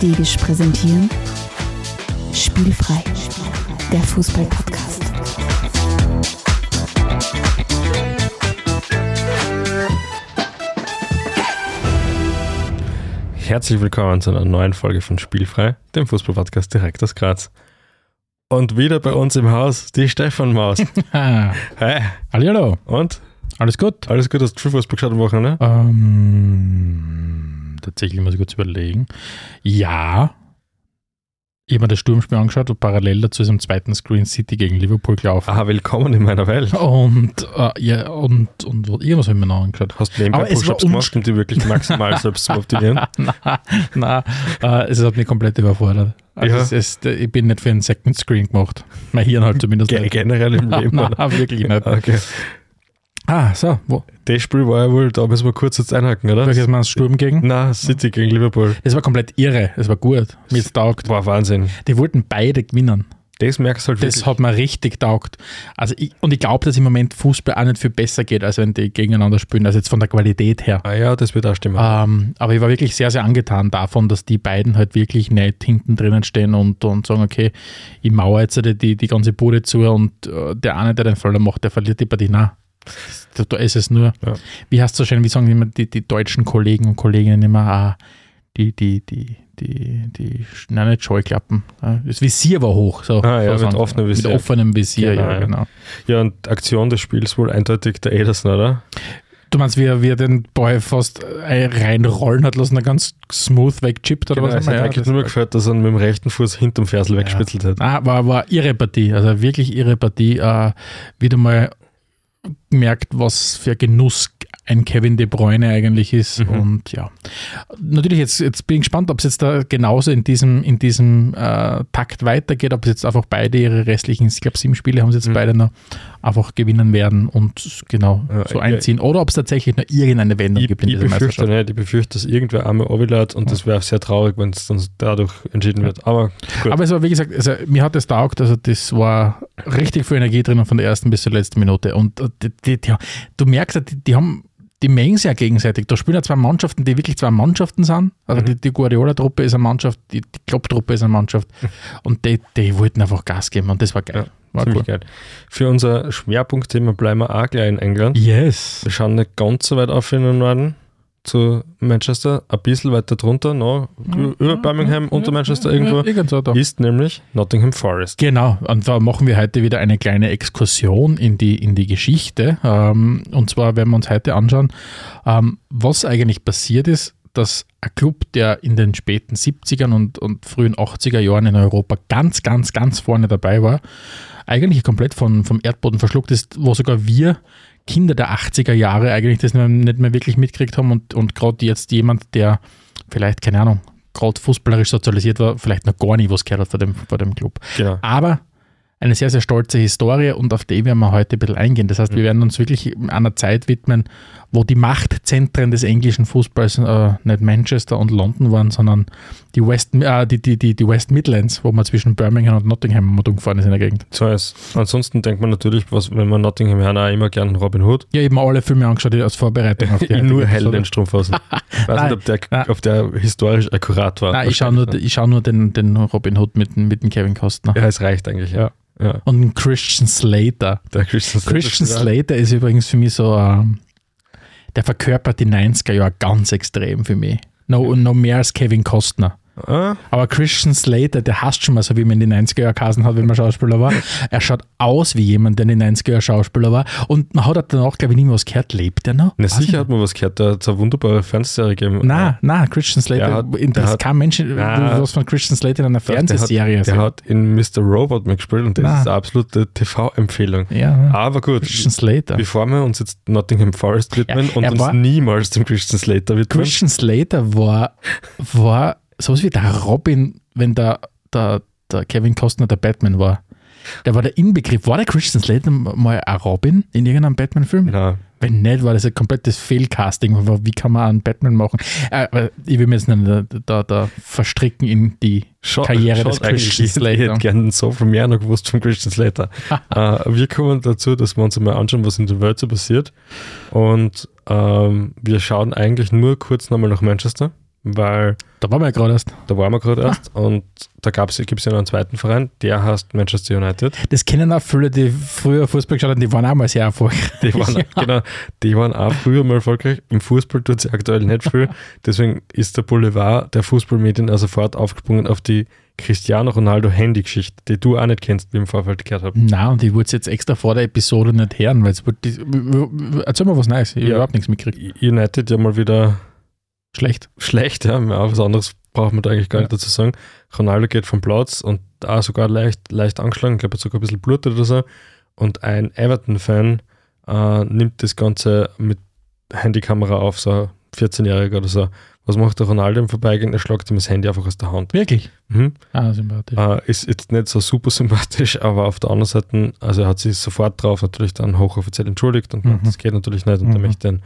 Stegisch präsentieren Spielfrei, der Fußball-Podcast. Herzlich willkommen zu einer neuen Folge von Spielfrei, dem Fußball-Podcast direkt aus Graz. Und wieder bei uns im Haus die Stefan Maus. Ah, Hi. Hallihallo, Und? alles gut? Alles gut, hast du Fußball geschaut am Wochenende? Ähm, tatsächlich muss ich kurz überlegen. Ja, ich habe mir das Sturmspiel angeschaut und parallel dazu ist am zweiten Screen City gegen Liverpool gelaufen. Aha, willkommen in meiner Welt. Und, äh, ja, und, und irgendwas habe ich mir noch angeschaut. Hast du nebenbei Push-Ups gemacht, um die wirklich maximal selbst zu optimieren? na, äh, es hat mich komplett überfordert. Also Ja. es ist, ich bin nicht für einen Second Screen gemacht. Mein Hirn halt zumindest Ge nicht. generell im Leben? Nein, wirklich nicht. Okay. Ah, so, wo? Das Spiel war ja wohl, da müssen wir kurz jetzt einhaken, oder? Welches mal Sturm gegen? Na, City gegen Liverpool. Das war komplett irre. Es war gut. Mir taugt. War Wahnsinn. Die wollten beide gewinnen. Das merkst du halt Das hat mir richtig taugt. Also ich, und ich glaube, dass im Moment Fußball auch nicht viel besser geht, als wenn die gegeneinander spielen, also jetzt von der Qualität her. Ah ja, das wird auch stimmen. Ähm, aber ich war wirklich sehr, sehr angetan davon, dass die beiden halt wirklich nicht hinten drinnen stehen und, und sagen, okay, ich mauere jetzt die, die ganze Bude zu und äh, der eine, der den Fehler macht, der verliert die Partie. Nein, da, da ist es nur. Ja. Wie heißt es so schön, wie sagen immer die, die deutschen Kollegen und Kolleginnen immer, ah, die, die, die, die, die, nein, nicht Scheuklappen. Das Visier war hoch. So, Ah, ja, so mit offenem Visier. Mit offenem Visier, Genau, ja, ja. genau. Ja, und Aktion des Spiels wohl eindeutig der Ederson, oder? Du meinst, wie er, wie er den Ball fast äh, reinrollen hat lassen, er ganz smooth wegchippt oder Genau, was? es hat Ja, eigentlich nur mehr gefällt, dass er mit dem rechten Fuß hinterm Fersel weggespitzelt hat. Ah, war, war ihre Partie, also wirklich ihre Partie. Äh, wieder mal merkt, was für Genuss ein Kevin De Bruyne eigentlich ist. Mhm. Und ja, natürlich, jetzt, jetzt bin ich gespannt, ob es jetzt da genauso in diesem, in diesem äh, Takt weitergeht, ob es jetzt einfach beide ihre restlichen, ich glaube, sieben Spiele haben sie jetzt Mhm. beide noch einfach gewinnen werden und genau Ja, so ja. einziehen. Oder ob es tatsächlich noch irgendeine Wendung Ich, gibt in ich dieser befürchte Meisterschaft. nicht, ich befürchte, dass irgendwer einmal runterlädt und das wäre sehr traurig, wenn es dann dadurch entschieden wird. Aber gut. Aber es war, wie gesagt, also, mir hat es taugt, also das war richtig viel Energie drin von der ersten bis zur letzten Minute. Und äh, die, die, die, du merkst, ja, die, die haben, die mengen sich ja gegenseitig. Da spielen ja zwei Mannschaften, die wirklich zwei Mannschaften sind. Also Mhm. die, die Guardiola-Truppe ist eine Mannschaft, die, die Klopp-Truppe ist eine Mannschaft. Und die, die wollten einfach Gas geben und das war geil. War ziemlich cool. geil. Für unser Schwerpunktthema bleiben wir auch gleich in England. Yes. Wir schauen nicht ganz so weit auf in den Norden zu Manchester, ein bisschen weiter drunter, noch über Birmingham, unter Manchester irgendwo, Irgendwo da. ist nämlich Nottingham Forest. Genau, und da machen wir heute wieder eine kleine Exkursion in die, in die Geschichte. Ähm, und zwar werden wir uns heute anschauen, ähm, was eigentlich passiert ist, dass ein Club, der in den späten 70ern und, und frühen 80er Jahren in Europa ganz, ganz, ganz vorne dabei war, eigentlich komplett von, vom Erdboden verschluckt ist, wo sogar wir Kinder der 80er Jahre eigentlich das nicht mehr- wirklich mitgekriegt haben und, und gerade jetzt jemand, der vielleicht, keine Ahnung, gerade fußballerisch sozialisiert war, vielleicht noch gar nie was gehört hat vor dem, vor dem Club. Genau. Aber eine sehr, sehr stolze Historie und auf die werden wir heute ein bisschen eingehen. Das heißt, wir werden uns wirklich einer Zeit widmen, wo die Machtzentren des englischen Fußballs äh, nicht Manchester und London waren, sondern die West, äh, die, die, die, die West Midlands, wo man zwischen Birmingham und Nottingham mal gefahren ist in der Gegend. So ist. Ansonsten denkt man natürlich, was, wenn man Nottingham hören, auch immer gern Robin Hood. Ja, eben alle Filme angeschaut als Vorbereitung auf die In nur hell den Strumpfhosen. Ich weiß nicht, ob der, nein. ob der historisch akkurat war. Nein, ich schaue nur, ich schau nur den, den Robin Hood mit, dem- mit dem Kevin Costner. Ja, es reicht eigentlich. Ja. ja. Und Christian Slater. Der Christian Slater Christian. Slater ist übrigens für mich so, ähm, der verkörpert die 90er Jahre ganz extrem für mich. No, no mehr als Kevin Costner. Ah, Aber Christian Slater, der hasst schon mal so, wie man in den 90er Jahren hat, wenn man Schauspieler war. Er schaut aus wie jemand, der in den 90er Jahren Schauspieler war. Und man hat danach, glaube ich, nie mehr was gehört. Lebt er noch? na, sicher hat man was gehört. Da hat es eine wunderbare Fernsehserie gegeben. Nein, nein, Christian Slater. Der hat- der interessiert hat- kein Mensch, Na. was von Christian Slater in einer der Fernsehserie hat, der sehen. hat in Mr. Robot mitgespielt und das Na. ist eine absolute TV-Empfehlung. Ja, Aber gut, Christian Slater. bevor wir uns jetzt Nottingham Forest widmen Ja, und uns niemals dem Christian Slater widmen. Christian Slater war, war sowas wie der Robin, wenn der, der, der Kevin Costner der Batman war. Der war der Inbegriff. War der Christian Slater mal ein Robin in irgendeinem Batman-Film? Nein, Wenn nicht, war das ein komplettes Fehlcasting. Wie kann man einen Batman machen? Äh, ich will mir jetzt nicht da, da, da verstricken in die Schaut- Karriere des Christian Ich Slater. hätte gerne so viel mehr noch gewusst von Christian Slater. äh, wir kommen dazu, dass wir uns mal anschauen, was in der Welt so passiert. Und ähm, wir schauen eigentlich nur kurz nochmal nach Manchester. Weil Da waren wir ja gerade erst. da waren wir gerade Ah. erst und da gibt es ja noch einen zweiten Verein, der heißt Manchester United. Das kennen auch viele, die früher Fußball geschaut haben, die waren auch mal sehr erfolgreich. Die waren, genau, die waren auch früher mal erfolgreich. Im Fußball tut sie aktuell nicht viel. Deswegen ist der Boulevard der Fußballmedien auch sofort aufgesprungen auf die Cristiano Ronaldo Handy-Geschichte, die du auch nicht kennst, wie im Vorfeld gehört habe. Nein, und ich wollte es jetzt extra vor der Episode nicht hören, weil es wird. Erzähl mal was Neues. Ich habe Ja. überhaupt nichts mitgekriegt. United ja mal wieder Schlecht. schlecht, ja, was anderes braucht man da eigentlich gar nicht dazu sagen. Ronaldo geht vom Platz und auch sogar leicht, leicht angeschlagen, ich glaube, er hat sogar ein bisschen blutet oder so. Und ein Everton-Fan äh, nimmt das Ganze mit Handykamera auf, so ein 14-Jähriger oder so. Was macht der Ronaldo im Vorbeigehen? Er schlagt ihm das Handy einfach aus der Hand. Wirklich? Mhm. Ah, sympathisch. Äh, ist jetzt nicht so super sympathisch, aber auf der anderen Seite, also er hat sich sofort drauf natürlich dann hochoffiziell entschuldigt und Mhm. das geht natürlich nicht und Mhm. er möchte den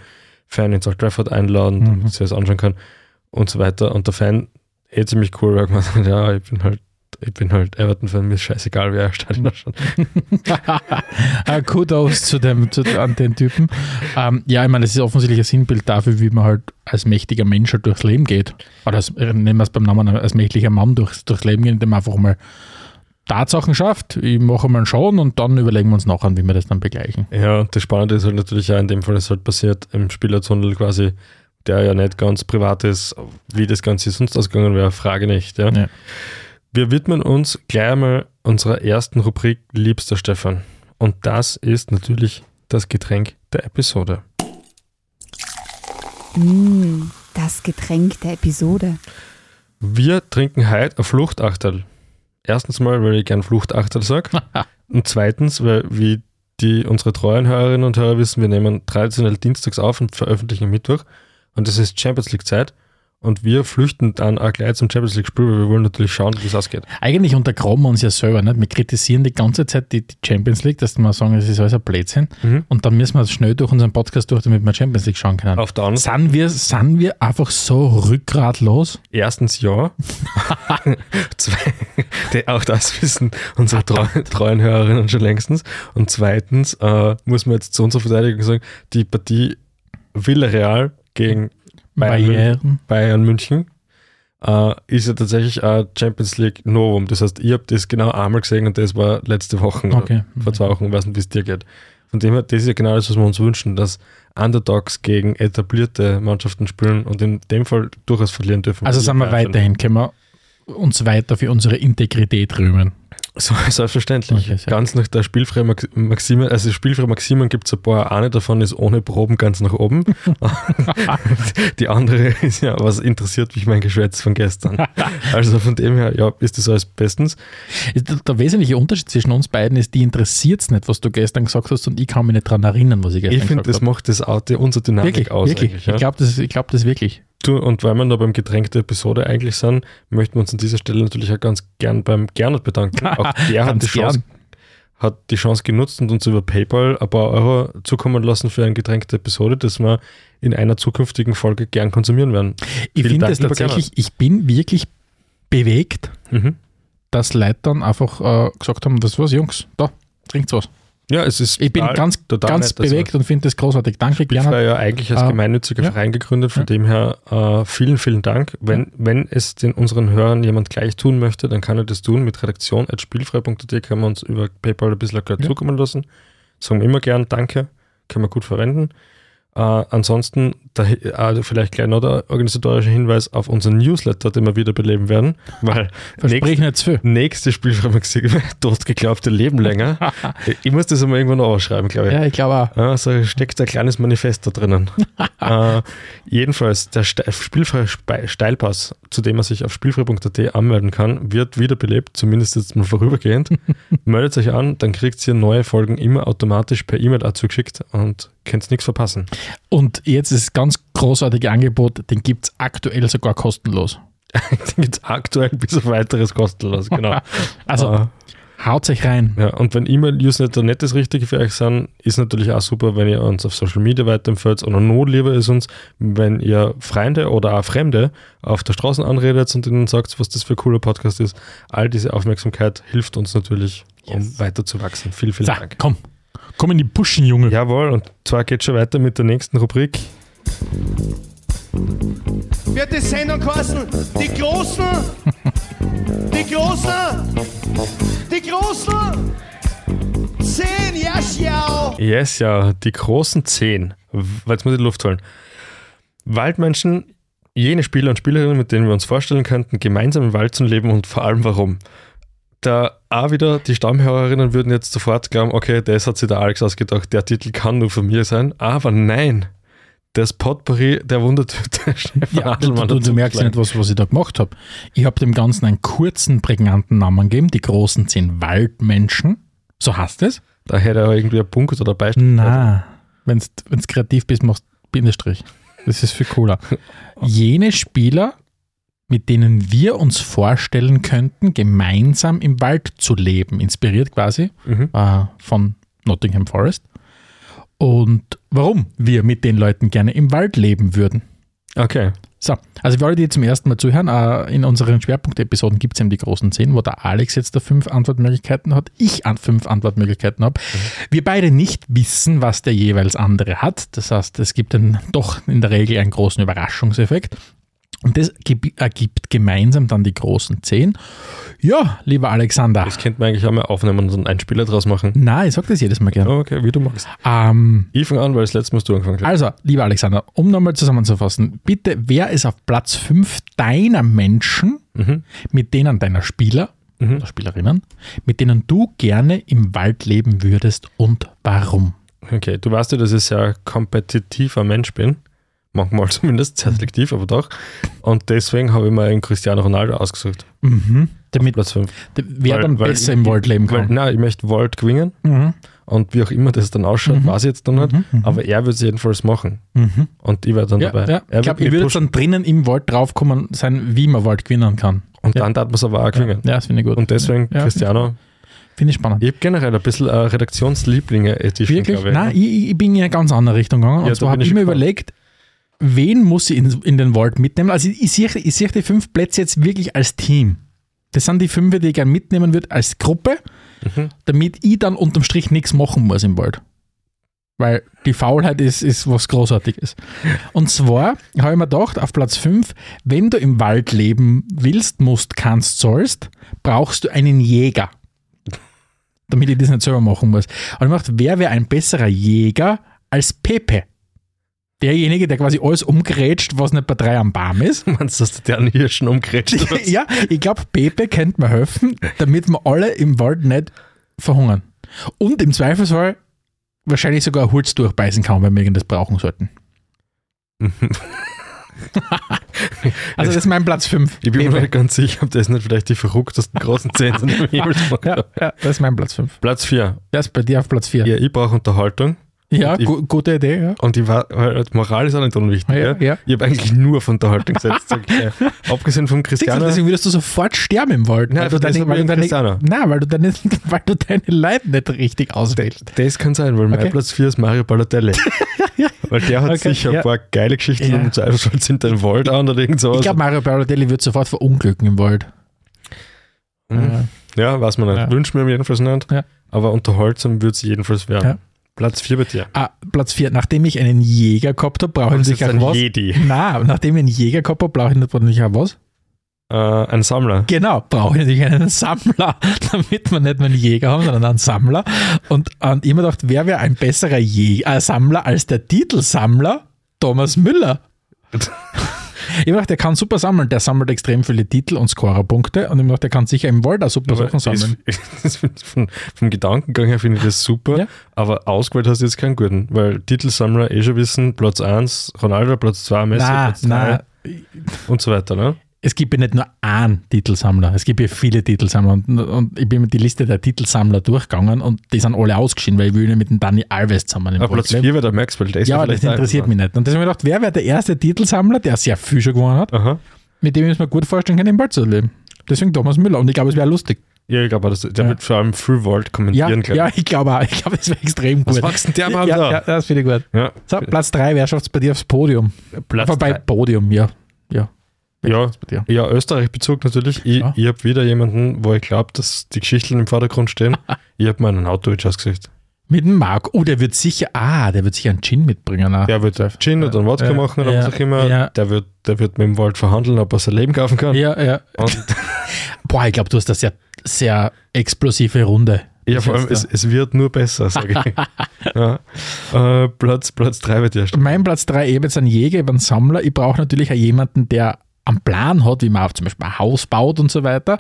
Fan ins Old Trafford einladen, Mhm. damit sie das anschauen kann und so weiter. Und der Fan, eh ziemlich cool, weil gemeint hat, ja, ich bin halt, ich bin halt Everton-Fan, mir ist scheißegal, wer Stadion schaut. Ah, Kudos zu dem, zu, an den Typen. Ähm, ja, ich meine, das ist offensichtlich ein Sinnbild dafür, wie man halt als mächtiger Mensch halt durchs Leben geht. Oder als, äh, nehmen wir es beim Namen, als mächtiger Mann durchs, durchs Leben geht, indem man einfach mal Tatsachen schafft. Ich mache mal einen Schauen und dann überlegen wir uns nachher, wie wir das dann begleichen. Ja, und das Spannende ist halt natürlich auch in dem Fall, es halt passiert im Spielertunnel quasi, der ja nicht ganz privat ist, wie das Ganze sonst ausgegangen wäre, frage nicht. Ja. Ja. Wir widmen uns gleich einmal unserer ersten Rubrik Liebster Stefan. Und das ist natürlich das Getränk der Episode. Mm, das Getränk der Episode. Wir trinken heute ein Fluchtachterl. Erstens mal, weil ich gern Fluchtachterl sage. und zweitens, weil, wie die unsere treuen Hörerinnen und Hörer wissen, wir nehmen traditionell dienstags auf und veröffentlichen Mittwoch. Und das ist Champions League Zeit. Und wir flüchten dann auch gleich zum Champions League Spiel, weil wir wollen natürlich schauen, wie es ausgeht. Eigentlich untergraben wir uns ja selber. Nicht? Wir kritisieren die ganze Zeit die, die Champions League, dass wir sagen, es ist alles ein Blödsinn. Mhm. Und dann müssen wir schnell durch unseren Podcast durch, damit wir Champions League schauen können. Auf der anderen Seite, Sind wir, sind wir einfach so rückgratlos? erstens ja. Zwei, auch das wissen unsere treu, treuen Hörerinnen schon längstens. Und zweitens äh, muss man jetzt zu unserer Verteidigung sagen, die Partie Villarreal gegen Bayern, Bayern. Bayern München äh, ist ja tatsächlich ein Champions League Novum. Das heißt, ich habe das genau einmal gesehen und das war letzte Woche Okay. vor zwei Wochen, ich weiß nicht, wie es dir geht. Von dem her, das ist ja genau das, was wir uns wünschen, dass Underdogs gegen etablierte Mannschaften spielen und in dem Fall durchaus verlieren dürfen. Also sind wir weiterhin, können wir uns weiter für unsere Integrität rühmen. So, selbstverständlich. Okay, ganz nach der spielfreie Max Maxime, also spielfreie Maximen gibt es ein paar. Eine davon ist ohne Proben ganz nach oben. Die andere ist ja, was interessiert mich mein Geschwätz von gestern. Also von dem her, ja, ist das alles bestens. Der, wesentliche Unterschied zwischen uns beiden ist, die interessiert es nicht, was du gestern gesagt hast und ich kann mich nicht daran erinnern, was ich gestern Ich finde, gesagt das macht das Auto unsere habe. Dynamik Wirklich, aus. wirklich. ja. Ich glaube das, ich glaub das wirklich. Du, und weil wir noch beim Getränk der Episode eigentlich sind, möchten wir uns an dieser Stelle natürlich auch ganz gern beim Gernot bedanken. Auch der hat die, Chance, hat die Chance genutzt und uns über PayPal ein paar Euro zukommen lassen für ein Getränk der Episode, das wir in einer zukünftigen Folge gern konsumieren werden. Ich finde lieber tatsächlich, ich bin wirklich bewegt, Mhm. dass Leute dann einfach äh, gesagt haben, das was, Jungs, da, trinkt was. Ja, es ist Ich bin ganz, ganz nett, also bewegt und finde das großartig. Danke, Ich war ja eigentlich als Äh, gemeinnütziger ja. Verein gegründet, von Ja. dem her äh, vielen, vielen Dank. Wenn, wenn es den unseren Hörern jemand gleich tun möchte, dann kann er das tun. Mit redaktion.spielfrei.at kann man uns über PayPal ein bisschen Geld Ja. zukommen lassen. Sagen wir immer gern Danke, kann man gut verwenden. Äh, ansonsten der, äh, vielleicht gleich noch der organisatorische Hinweis auf unseren Newsletter, den wir wieder beleben werden, weil Versprich nicht zu viel. nächste Spielfrei Maxime, dort geglaubte Leben länger. ich muss das einmal irgendwann noch ausschreiben, glaube ich. Ja, ich glaube auch. Ja, so steckt ein kleines Manifest da drinnen. äh, jedenfalls, der Ste spielfreie Steilpass, zu dem man sich auf spielfrei.at anmelden kann, wird wiederbelebt, zumindest jetzt mal vorübergehend. Meldet euch an, dann kriegt ihr neue Folgen immer automatisch per E-Mail dazu geschickt und könnt nichts verpassen. Und jetzt ist das ganz großartige Angebot, den gibt es aktuell sogar kostenlos. Den gibt es aktuell bis auf weiteres kostenlos, genau. Also Äh, haut euch rein. Ja, und wenn E-Mail-Newsletter nicht das Richtige für euch sind, ist natürlich auch super, wenn ihr uns auf Social Media weiterempfehlt. Oder noch lieber ist uns, wenn ihr Freunde oder auch Fremde auf der Straße anredet und ihnen sagt, was das für ein cooler Podcast ist. All diese Aufmerksamkeit hilft uns natürlich, um Yes. weiter zu wachsen. Vielen, vielen Dank. komm. Komm in die Puschen, Junge. Jawohl, und zwar geht schon weiter mit der nächsten Rubrik. wird die Sendung kosten. Die Großen, die Großen, die Großen. Zehn, ja, schau. Yes, ja, die großen zehn. Jetzt muss ich Luft holen. Waldmenschen, jene Spieler und Spielerinnen, mit denen wir uns vorstellen könnten, gemeinsam im Wald zu leben und vor allem warum. Da auch wieder, die Stammhörerinnen würden jetzt sofort glauben, okay, das hat sich der Alex ausgedacht, der Titel kann nur von mir sein. Aber nein, das Potpourri der Wundertüte Stefan Ja, du, Adelmann du, du merkst nicht, was, was ich da gemacht habe. Ich habe dem Ganzen einen kurzen, prägnanten Namen gegeben, die großen zehn Waldmenschen. So heißt es? Da hätte er irgendwie ein Punkt oder Beispiel. Na, wenn du kreativ bist, machst du Bindestrich. Das ist viel cooler. Jene Spieler, mit denen wir uns vorstellen könnten, gemeinsam im Wald zu leben, inspiriert quasi Mhm. äh, von Nottingham Forest. Und warum wir mit den Leuten gerne im Wald leben würden. Okay. So, also für alle, die zum ersten Mal zuhören, äh, in unseren Schwerpunktepisoden gibt es eben die großen zehn, wo der Alex jetzt da fünf Antwortmöglichkeiten hat, ich an fünf Antwortmöglichkeiten habe. Wir beide nicht wissen, was der jeweils andere hat. Das heißt, es gibt dann doch in der Regel einen großen Überraschungseffekt. Und das ergibt gemeinsam dann die großen zehn. Ja, lieber Alexander. Das könnte man eigentlich auch mal aufnehmen und so einen Einspieler draus machen. Nein, ich sag das jedes Mal gerne. Oh, okay, wie du magst. Ähm, Ich fange an, weil das letzte Mal hast du angefangen hast. Also, lieber Alexander, um nochmal zusammenzufassen, bitte, wer ist auf Platz 5 deiner Menschen, Mhm. mit denen deiner Spieler Mhm. oder Spielerinnen, mit denen du gerne im Wald leben würdest und warum? Okay, du weißt ja, dass ich sehr kompetitiver Mensch bin. Manchmal zumindest, sehr selektiv, aber doch. Und deswegen habe ich mir einen Cristiano Ronaldo ausgesucht. Mhm. Damit Platz 5. wer Weil- dann weil besser ich- im Wald leben Weil, kann. nein, ich möchte Wald gewinnen. Mhm. Und wie auch immer das dann ausschaut, weiß ich jetzt noch nicht. Mhm, mhm. Aber er wird es jedenfalls machen. Mhm. Und ich werde dann Ja, dabei. ja. Er Ich glaube, ich würde dann drinnen im Wald draufkommen sein, wie man Wald gewinnen kann. Und ja. dann darf man es aber auch gewinnen. ja das finde ich gut. Und deswegen, Cristiano, Finde ich spannend. ich habe generell ein bisschen äh, Redaktionslieblinge-Edition, Wirklich? ich. Nein, ich, ich bin in eine ganz andere Richtung gegangen. Ja, Und zwar habe ich mir überlegt, wen muss ich in, in den Wald mitnehmen? Also ich, ich sehe ich sehe die fünf Plätze jetzt wirklich als Team. Das sind die fünf, die ich gerne mitnehmen würde als Gruppe, Mhm. damit ich dann unterm Strich nichts machen muss im Wald. Weil die Faulheit ist, ist was Großartiges. Und zwar habe ich mir gedacht, auf Platz 5, wenn du im Wald leben willst, musst, kannst, sollst, brauchst du einen Jäger. Damit ich das nicht selber machen muss. Und ich gedacht, wer wäre ein besserer Jäger als Pepe? Derjenige, der quasi alles umgrätscht, was nicht bei drei am Baum ist. Meinst du, dass der einen Hirschen umgrätscht? was? ja, ich glaube, Pepe könnte mir helfen, damit wir alle im Wald nicht verhungern. Und im Zweifelsfall wahrscheinlich sogar Holz durchbeißen kann, wenn wir irgendwas brauchen sollten. Also das ist mein Platz 5. Ich bin mir nicht ganz sicher, ob das nicht vielleicht die verrücktesten großen sind im Himmel. ja, ja, das ist mein Platz 5. Platz 4. Das ist bei dir auf Platz 4. Ja, ich brauche Unterhaltung. Ja, Ich- gu gute Idee, ja. Und die Moral ist auch nicht unwichtig. Ja, Ja, ja. Ich habe eigentlich nur auf Unterhaltung gesetzt. sag ich, ja. Abgesehen vom Cristiano. Deswegen würdest du sofort sterben im Wald. Nein, weil, du das deine, weil, du deine, nein, weil, du deine, weil du deine Leute nicht richtig auswählst. Das kann sein, weil Okay. mein Platz 4 ist Mario Balotelli. Weil der hat Okay, sicher ein paar geile Geschichten Ja. im Zweifelsfall sind den Wald an oder irgend sowas. Ich glaube, Mario Balotelli wird sofort verunglücken im Wald. Mhm. Ja, weiß man nicht. Ja. Wünschen wir mir jedenfalls nicht. Ja. Aber unterhaltsam wird es jedenfalls werden. Platz 4 bei dir. Ah, Platz 4. Nachdem ich einen Jäger gehabt habe, brauche ich natürlich auch was. Jedi. Nein, nachdem ich einen Jäger gehabt habe, brauche ich natürlich auch was. Äh, ein Sammler. Genau, brauche ich natürlich einen Sammler, damit wir nicht nur einen Jäger haben, sondern einen Sammler. Und, und ich habe mir gedacht, wer wäre ein besserer Jäger, äh, Sammler als der Titelsammler Thomas Müller? ich habe gedacht, der kann super sammeln. Der sammelt extrem viele Titel und Scorerpunkte. Und ich habe gedacht, der kann sicher im Wald auch super Aber Sachen sammeln. find ich von, vom Gedankengang her finde ich das super, Ja. aber ausgewählt hast du jetzt keinen guten, weil Titelsammler eh schon wissen, Platz 1 Ronaldo, Platz 2 Messi, Nein, Platz 3 nein, und so weiter. Ne? Es gibt ja nicht nur einen Titelsammler, es gibt ja viele Titelsammler. Und, und ich bin mit die Liste der Titelsammler durchgegangen und die sind alle ausgeschieden, weil ich will nicht mit dem Danny Alves zusammen im Aber Platz leben. 4 wäre der Maxwell, der ist Ja, das interessiert mich nicht. Und deswegen habe ich gedacht, wer wäre der erste Titelsammler, der sehr viel schon gewonnen hat, Aha. mit dem ich mir gut vorstellen kann, im Wald zu leben. Deswegen Thomas Müller. Und ich glaube, es wäre lustig. Ja, ich glaube, das- der Ja. wird vor allem Wald Ja, kommentieren, glaube ja ich glaube auch. Ich glaube, das wäre extrem Was gut. denn der Mann ja, da? ja, das finde ich gut. Ja, So, Platz 3, wer schafft es bei dir aufs Podium? Platz Vorbei, drei. Podium, ja. Ja. Ja, ja Österreich-Bezug natürlich. Ich, Ja. ich habe wieder jemanden, wo ich glaube, dass die Geschichten im Vordergrund stehen. ich habe meinen Autowitsch ausgesucht. Mit dem Marco. Oh, der wird sicher, ah, der wird sicher einen Gin mitbringen. auch. Der wird Gin oder einen Wodka Ja, machen oder ja, was auch immer. ja. Der, wird, der wird mit dem Wald verhandeln, ob er sein Leben kaufen kann. Ja, ja. Boah, ich glaube, du hast eine sehr, sehr explosive Runde. ja, vor allem, es, es wird nur besser, sage ich. ja. äh, Platz, Platz 3 wird ja Mein Platz 3 eben jetzt ein Jäger, eben ein Sammler. Ich brauche natürlich auch jemanden, der einen Plan hat, wie man zum Beispiel ein Haus baut und so weiter.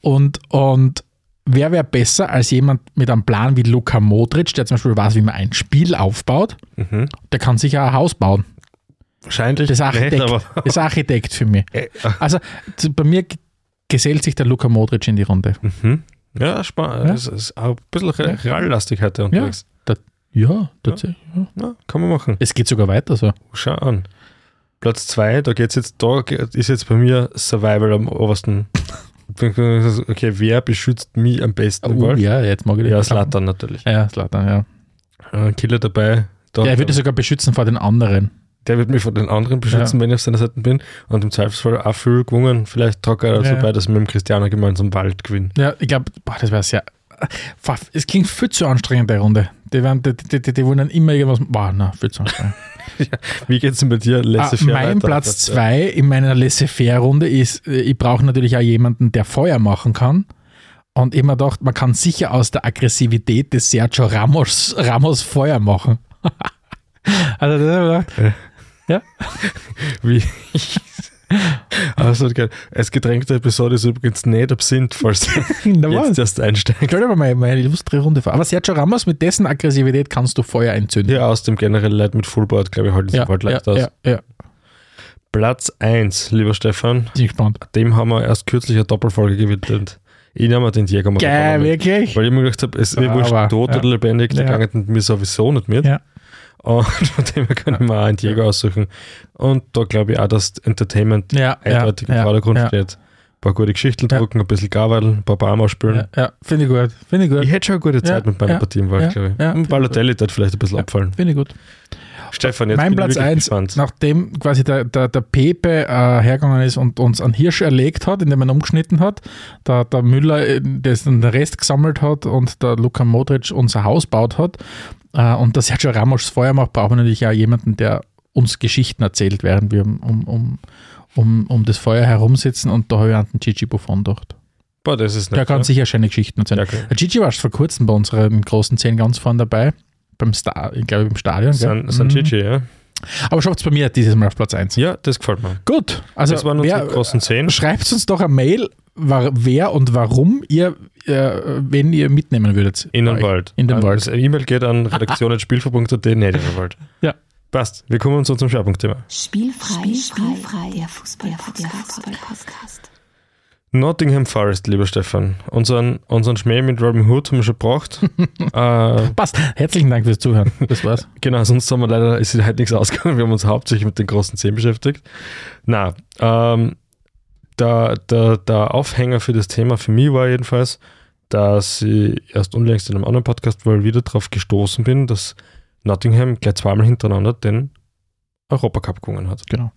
Und, und wer wäre besser als jemand mit einem Plan wie Luka Modric, der zum Beispiel weiß, wie man ein Spiel aufbaut? Mhm. Der kann sich auch ein Haus bauen. Wahrscheinlich Das ist nicht, Architekt, aber das ist Architekt für mich. Äh, Also zu- bei mir gesellt sich der Luka Modric in die Runde. mhm. ja, spannend. Ja. Es ist auch ein bisschen re- reallastig heute unterwegs. Ja, tatsächlich. Ja. Ja, kann man machen. Es geht sogar weiter so. Schau an. Platz 2, da geht's jetzt, da ist jetzt bei mir Survival am obersten. Okay, wer beschützt mich am besten Oh, Wald? ja, jetzt mag ich Ja, Slatan natürlich. Ja, Slatan, ja. Ein Killer dabei. Da, Der würde sogar beschützen vor den anderen. der wird mich vor den anderen beschützen, wenn ich auf seiner Seite bin. Und im Zweifelsfall auch viel gewonnen. Vielleicht tragt er dazu Ja. bei, dass wir mit dem Cristiano gemeinsam Wald gewinnen. Ja, ich glaube, das wäre sehr. Es klingt viel zu anstrengend, die Runde. Die, werden, die, die, die, die wollen dann immer irgendwas. Boah, na, viel zu anstrengend. Wie geht's denn bei dir? ah, Laissez-faire mein weiter? Platz zwei in meiner Laissez-faire-Runde ist, äh, ich brauche natürlich auch jemanden, der Feuer machen kann. Und mir gedacht, man kann sicher aus der Aggressivität des Sergio Ramos, Ramos Feuer machen. also, das hab ich gedacht, Wie? also, geil. Als getränkte Episode ist übrigens nicht Absinth, falls na jetzt erst einsteigt. Stell dir mal meine, meine illustre Runde vor. Aber Sergio Ramos, mit dessen Aggressivität kannst du Feuer entzünden. Ja, aus dem generell Leid mit Fullboard, glaube ich, halt ja, ja, Wald ja, leicht aus. ja, ja. Platz 1, lieber Stefan, Bin gespannt. dem haben wir erst kürzlich eine Doppelfolge gewidmet. Ich nehme den Jäger mal Geil, mit. wirklich? Weil ich mir gedacht habe, es ist Ja, wurscht, tot ja. oder lebendig, die Ja. gangen mir sowieso nicht mit. Ja. Und von dem her kann ich mir auch einen Jäger aussuchen. Und da glaube ich auch, dass Entertainment Ja, eindeutig ja, im Vordergrund ja, steht. Ein paar gute Geschichten Ja. drucken, ein bisschen Gavel, ein paar Barmer spielen. Ja, ja. finde ich gut. Finde ich gut. Ich hätte schon eine gute Zeit mit meiner ja, Partie im Wald, ja, glaube ich. ja, Und Balotelli wird vielleicht ein bisschen abfallen. Finde ich gut. Stefan, jetzt mein Platz wirklich 1, gespannt. nachdem quasi der, der, der Pepe äh, hergegangen ist und uns einen Hirsch erlegt hat, indem er ihn umgeschnitten hat, der, der Müller äh, den Rest gesammelt hat und der Luka Modric unser Haus baut hat äh, und der Sergio Ramos Feuer macht, brauchen wir natürlich auch jemanden, der uns Geschichten erzählt, während wir um, um, um, um, das Feuer herumsitzen und da habe ich an den Gigi Buffon gedacht. Boah, das ist nicht Der kann ja. sicher schöne Geschichten erzählen. Ja, okay. Der Gigi war vor kurzem bei unseren großen Zehn ganz vorne dabei. Beim Star, ich glaube im Stadion. San, San Mhm. Gigi, ja. Aber schafft es bei mir dieses Mal auf Platz 1. Ja, das gefällt mir. Gut, also das waren unsere wer, großen zehn. schreibt uns doch eine Mail, wer und warum ihr, äh, wenn ihr mitnehmen würdet. In den. Wald. In den An- Wald. Das E-Mail geht an redaktion.spielver.at, nicht in den Wald. Ja. Passt. Wir kommen zu unserem Schwerpunktthema. Spielfrei, spielfrei, der Fußball-Podcast. Nottingham Forest, lieber Stefan. Unseren, unseren Schmäh mit Robin Hood haben wir schon gebracht. äh, Passt. Herzlichen Dank fürs Zuhören. Das war's. genau, sonst haben wir leider, ist heute nichts ausgegangen. Wir haben uns hauptsächlich mit den großen Zehn beschäftigt. Na, ähm, der, der, der Aufhänger für das Thema für mich war jedenfalls, dass ich erst unlängst in einem anderen Podcast wohl wieder darauf gestoßen bin, dass Nottingham gleich zweimal hintereinander den Europacup gewonnen hat. Genau.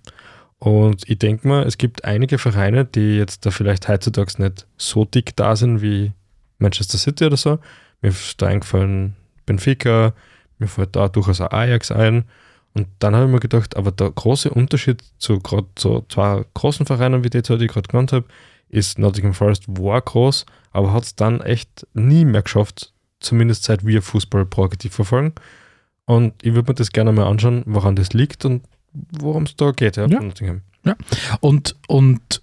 Und ich denke mal, es gibt einige Vereine, die jetzt da vielleicht heutzutage nicht so dick da sind wie Manchester City oder so. Mir ist da eingefallen Benfica, mir fällt da durchaus auch Ajax ein. Und dann habe ich mir gedacht, aber der große Unterschied zu gerade so zwei großen Vereinen, wie die zwei, die ich gerade genannt habe, ist Nottingham Forest war groß, aber hat es dann echt nie mehr geschafft, zumindest seit wir Fußball proaktiv verfolgen. Und ich würde mir das gerne mal anschauen, woran das liegt und worum es da geht, ja, Ja. Nottingham. Und, und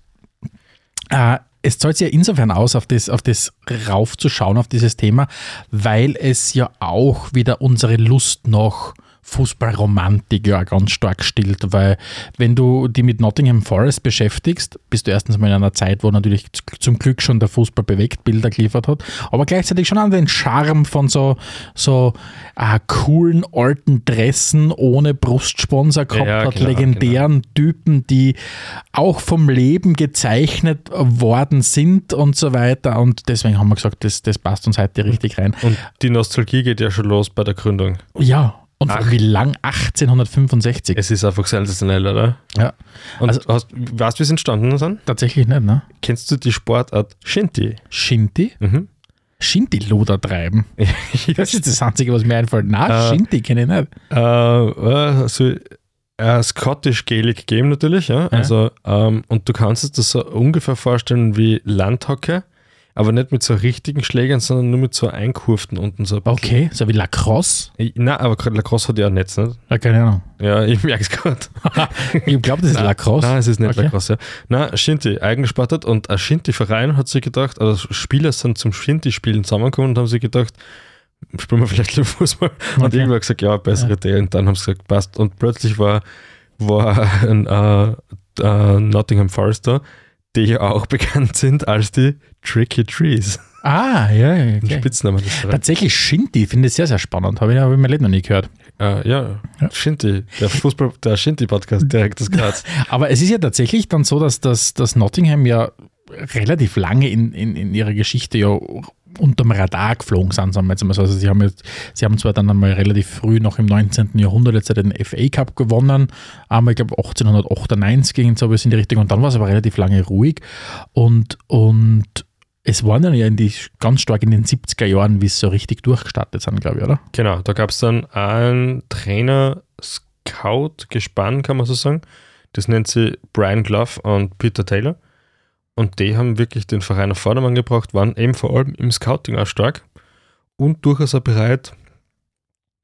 äh, es zahlt sich ja insofern aus, auf das, auf das raufzuschauen, auf dieses Thema, weil es ja auch wieder unsere Lust nach Fußballromantik ja ganz stark stillt, weil wenn du die mit Nottingham Forest beschäftigst, bist du erstens mal in einer Zeit, wo natürlich zum Glück schon der Fußball bewegt Bilder geliefert hat, aber gleichzeitig schon an den Charme von so, so äh, coolen alten Dressen ohne Brustsponsor gehabt Ja, hat, klar, legendären Typen, die auch vom Leben gezeichnet worden sind und so weiter. Und deswegen haben wir gesagt, das, das passt uns heute richtig rein. Und die Nostalgie geht ja schon los bei der Gründung. Ja, und Ach. wie lang? 1865. Es ist einfach sensationell, oder? Ja, Und Also- hast, weißt du, wie es entstanden sind? tatsächlich nicht, ne? Kennst du die Sportart Shinty? Shinty? Mhm. Shinty-Luder treiben. Das ist das Einzige, was mir einfällt. Nein, Äh, Shinty kenne ich nicht. Äh, äh, so, äh, Scottish Gaelic Game natürlich, ja. Also, ähm, und du kannst es dir so ungefähr vorstellen wie Landhockey, aber nicht mit so richtigen Schlägern, sondern nur mit so Einkurften unten so. ein. Okay, so wie Lacrosse. Nein, aber Lacrosse hat ja ein Netz, nicht? Ja, keine Ahnung. Ja, ich merke es gerade. Ich glaube, das ist Lacrosse. Nein, es ist nicht Okay. Lacrosse. Ja. Nein, Shinty, eingespartet und ein Shinty-Verein hat sich gedacht, also Spieler sind zum Shinty-Spielen zusammengekommen und haben sich gedacht, spielen wir vielleicht Fußball. Und Okay. irgendwer hat gesagt, ja, bessere Idee. Und dann haben sie gesagt, passt. Und plötzlich war, war ein äh, äh, Nottingham Forester, die ja auch bekannt sind als die Tricky Trees. Ah, ja, ja. Okay. Spitzname des Vereins. Tatsächlich Shinty, finde ich sehr, sehr spannend. Habe ich, hab ich mein Leben noch nie gehört. Äh, ja, Ja. Shinty, der Fußball, der Shinty-Podcast direkt aus Graz. Aber es ist ja tatsächlich dann so, dass das dass Nottingham ja relativ lange in, in, in ihrer Geschichte ja unterm Radar geflogen sind, sagen wir jetzt mal so. Also sie haben, jetzt, sie haben zwar dann einmal relativ früh, noch im 19. Jahrhundert, jetzt den FA Cup gewonnen, einmal, ich glaube 1898 ging so in die Richtung und dann war es aber relativ lange ruhig und, und es waren ja in die, ganz stark in den 70er Jahren, wie es so richtig durchgestartet sind, glaube ich, oder? Genau, da gab es dann ein Trainer-Scout-Gespann, kann man so sagen. Das nennt sie Brian Clough und Peter Taylor. Und die haben wirklich den Verein auf Vordermann gebracht, waren eben vor allem im Scouting auch stark und durchaus auch bereit,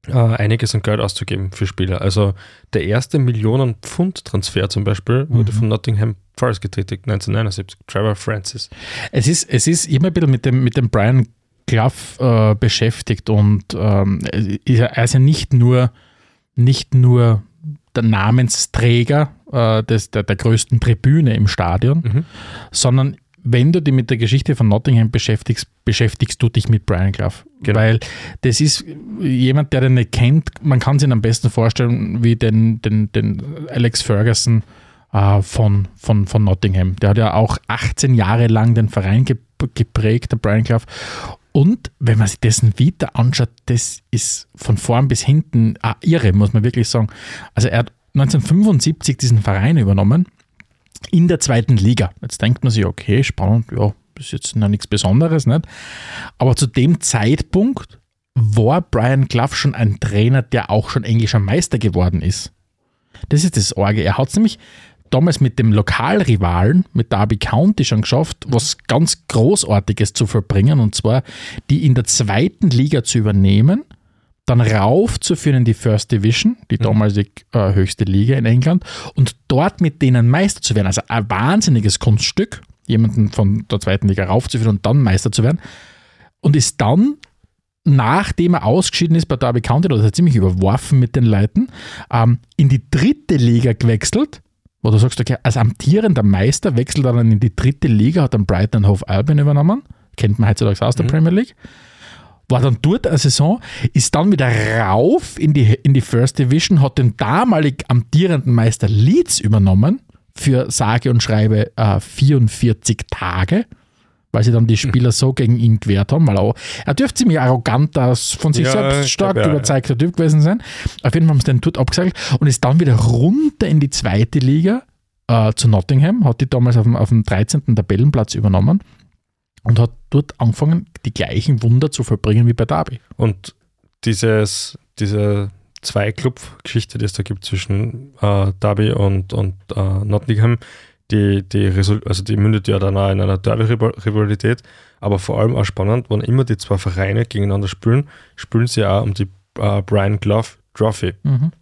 äh, einiges an Geld auszugeben für Spieler. Also der erste Millionen-Pfund-Transfer zum Beispiel wurde Mhm. von Nottingham Forest getätigt, 1979. Trevor Francis. Es ist, es ist immer ein bisschen mit dem, mit dem Brian Clough äh, beschäftigt und ähm, er ist ja nicht nur, nicht nur der Namensträger äh, des, der, der größten Tribüne im Stadion, Mhm. sondern wenn du dich mit der Geschichte von Nottingham beschäftigst, beschäftigst du dich mit Brian Clough. Genau. Weil das ist jemand, der den nicht kennt, man kann sich ihn am besten vorstellen wie den, den, den Alex Ferguson äh, von, von, von Nottingham. Der hat ja auch 18 Jahre lang den Verein gep geprägt, der Brian Clough. Und wenn man sich dessen Vita anschaut, das ist von vorn bis hinten ah, irre, muss man wirklich sagen. Also er hat 1975 diesen Verein übernommen in der zweiten Liga. Jetzt denkt man sich, okay, spannend, ja, ist jetzt noch nichts Besonderes, nicht? Aber zu dem Zeitpunkt war Brian Clough schon ein Trainer, der auch schon englischer Meister geworden ist. Das ist das Orge. Er hat es nämlich damals mit dem Lokalrivalen, mit Derby County schon geschafft, was ganz Großartiges zu verbringen, und zwar die in der zweiten Liga zu übernehmen, dann raufzuführen in die First Division, die damalig äh, höchste Liga in England, und dort mit denen Meister zu werden. Also ein wahnsinniges Kunststück, jemanden von der zweiten Liga raufzuführen und dann Meister zu werden. Und ist dann, nachdem er ausgeschieden ist bei Derby County, oder ist er ziemlich überworfen mit den Leuten, ähm, in die dritte Liga gewechselt, wo du sagst, okay, als amtierender Meister wechselt er dann in die dritte Liga, hat dann Brighton Hove Albion übernommen, kennt man heutzutage aus der Premier League war dann dort eine Saison, ist dann wieder rauf in die, in die First Division, hat den damalig amtierenden Meister Leeds übernommen für sage und schreibe äh, 44 Tage, weil sie dann die Spieler so gegen ihn gewehrt haben, weil er, er dürfte ziemlich arrogant, von sich Ja, selbst stark glaub, ja, überzeugter Typ gewesen sein. Auf jeden Fall haben sie den dort abgesagt und ist dann wieder runter in die zweite Liga äh, zu Nottingham, hat die damals auf dem, auf dem 13. Tabellenplatz übernommen und hat dort angefangen, die gleichen Wunder zu vollbringen wie bei Derby. Und dieses, diese Zwei-Club-Geschichte, die es da gibt zwischen äh, Derby und, und äh, Nottingham, die, die, also die mündet ja dann auch in einer Derby-Rivalität, aber vor allem auch spannend, wenn immer die zwei Vereine gegeneinander spielen, spielen sie auch um die äh, Brian Clough Trophy.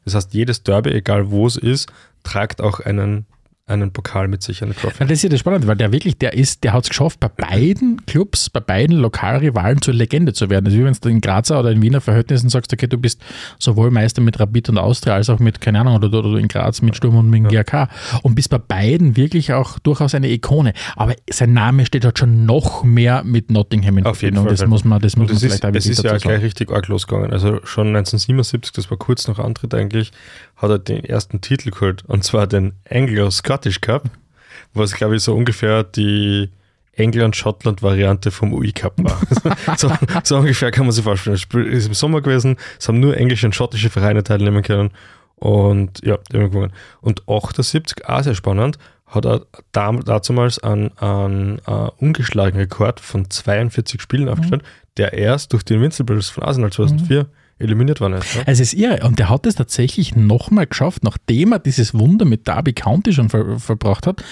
Das heißt, jedes Derby, egal wo es ist, tragt auch einen, einen Pokal mit sich, eine Trophy. Ja, das ist ja das Spannende, weil der wirklich, der ist, der hat es geschafft, bei beiden Clubs, bei beiden Lokalrivalen zur Legende zu werden. Also wie wenn du in Grazer oder in Wiener Verhältnissen sagst, okay, du bist sowohl Meister mit Rapid und Austria, als auch mit, keine Ahnung, oder, oder in Graz mit Sturm und mit dem GAK. Und bist bei beiden wirklich auch durchaus eine Ikone. Aber sein Name steht halt schon noch mehr mit Nottingham in Auf jeden Verbindung. Fall. Das muss man, das muss Und man ist, vielleicht auch es ist ja gleich richtig arg losgegangen. Also schon 1977, das war kurz nach Antritt eigentlich, hat er den ersten Titel geholt. Und zwar den Anglo-Scottish Cup, was glaube ich so ungefähr die England-Schottland-Variante vom UI-Cup war. so, so ungefähr kann man sich vorstellen. Das Spiel ist im Sommer gewesen, es haben nur englische und schottische Vereine teilnehmen können. Und ja, die haben gewonnen. Und 78, auch sehr spannend, hat er dam- dazumals einen, einen äh, ungeschlagenen Rekord von 42 Spielen aufgestellt, der erst durch die Invincibles von Arsenal 2004 eliminiert worden ist. Ja? Es ist irre. Und der hat es tatsächlich nochmal geschafft, nachdem er dieses Wunder mit Derby County schon ver verbracht hat,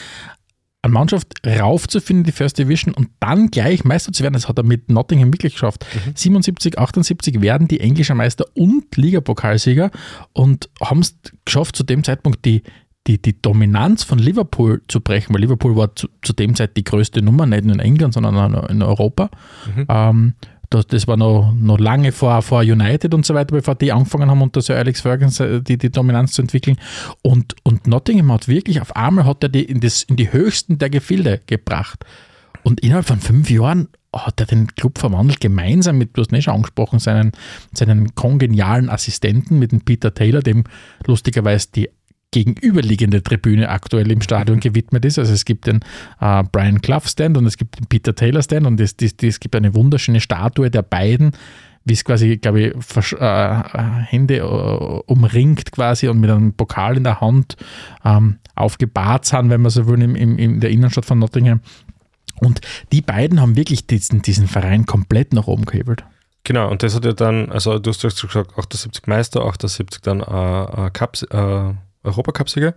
eine Mannschaft raufzufinden in die First Division und dann gleich Meister zu werden. Das hat er mit Nottingham wirklich geschafft. 77, 78 werden die englischer Meister und Ligapokalsieger und haben es geschafft, zu dem Zeitpunkt die, die, die Dominanz von Liverpool zu brechen, weil Liverpool war zu, zu dem Zeit die größte Nummer, nicht nur in England, sondern auch in Europa. Ähm, das, das war noch, noch lange vor, vor United und so weiter, bevor die angefangen haben, unter Sir Alex Ferguson die, die Dominanz zu entwickeln. Und, und Nottingham hat wirklich, auf einmal hat er die in, das, in die höchsten der Gefilde gebracht. Und innerhalb von fünf Jahren hat er den Club verwandelt, gemeinsam mit, du hast nicht schon angesprochen, seinen, seinen kongenialen Assistenten, mit dem Peter Taylor, dem lustigerweise die gegenüberliegende Tribüne aktuell im Stadion gewidmet ist. Also es gibt den äh, Brian Clough Stand und es gibt den Peter Taylor Stand und es, es, es gibt eine wunderschöne Statue der beiden, wie es quasi, glaube ich, versch- äh, Hände äh, umringt quasi und mit einem Pokal in der Hand ähm, aufgebahrt sind, wenn man so will, im, im, in der Innenstadt von Nottingham. Und die beiden haben wirklich diesen, diesen Verein komplett nach oben gehebelt. Genau, und das hat ja dann, also du hast gesagt, 78 Meister, 78 dann äh, äh, Cups, äh, Europacup-Sieger,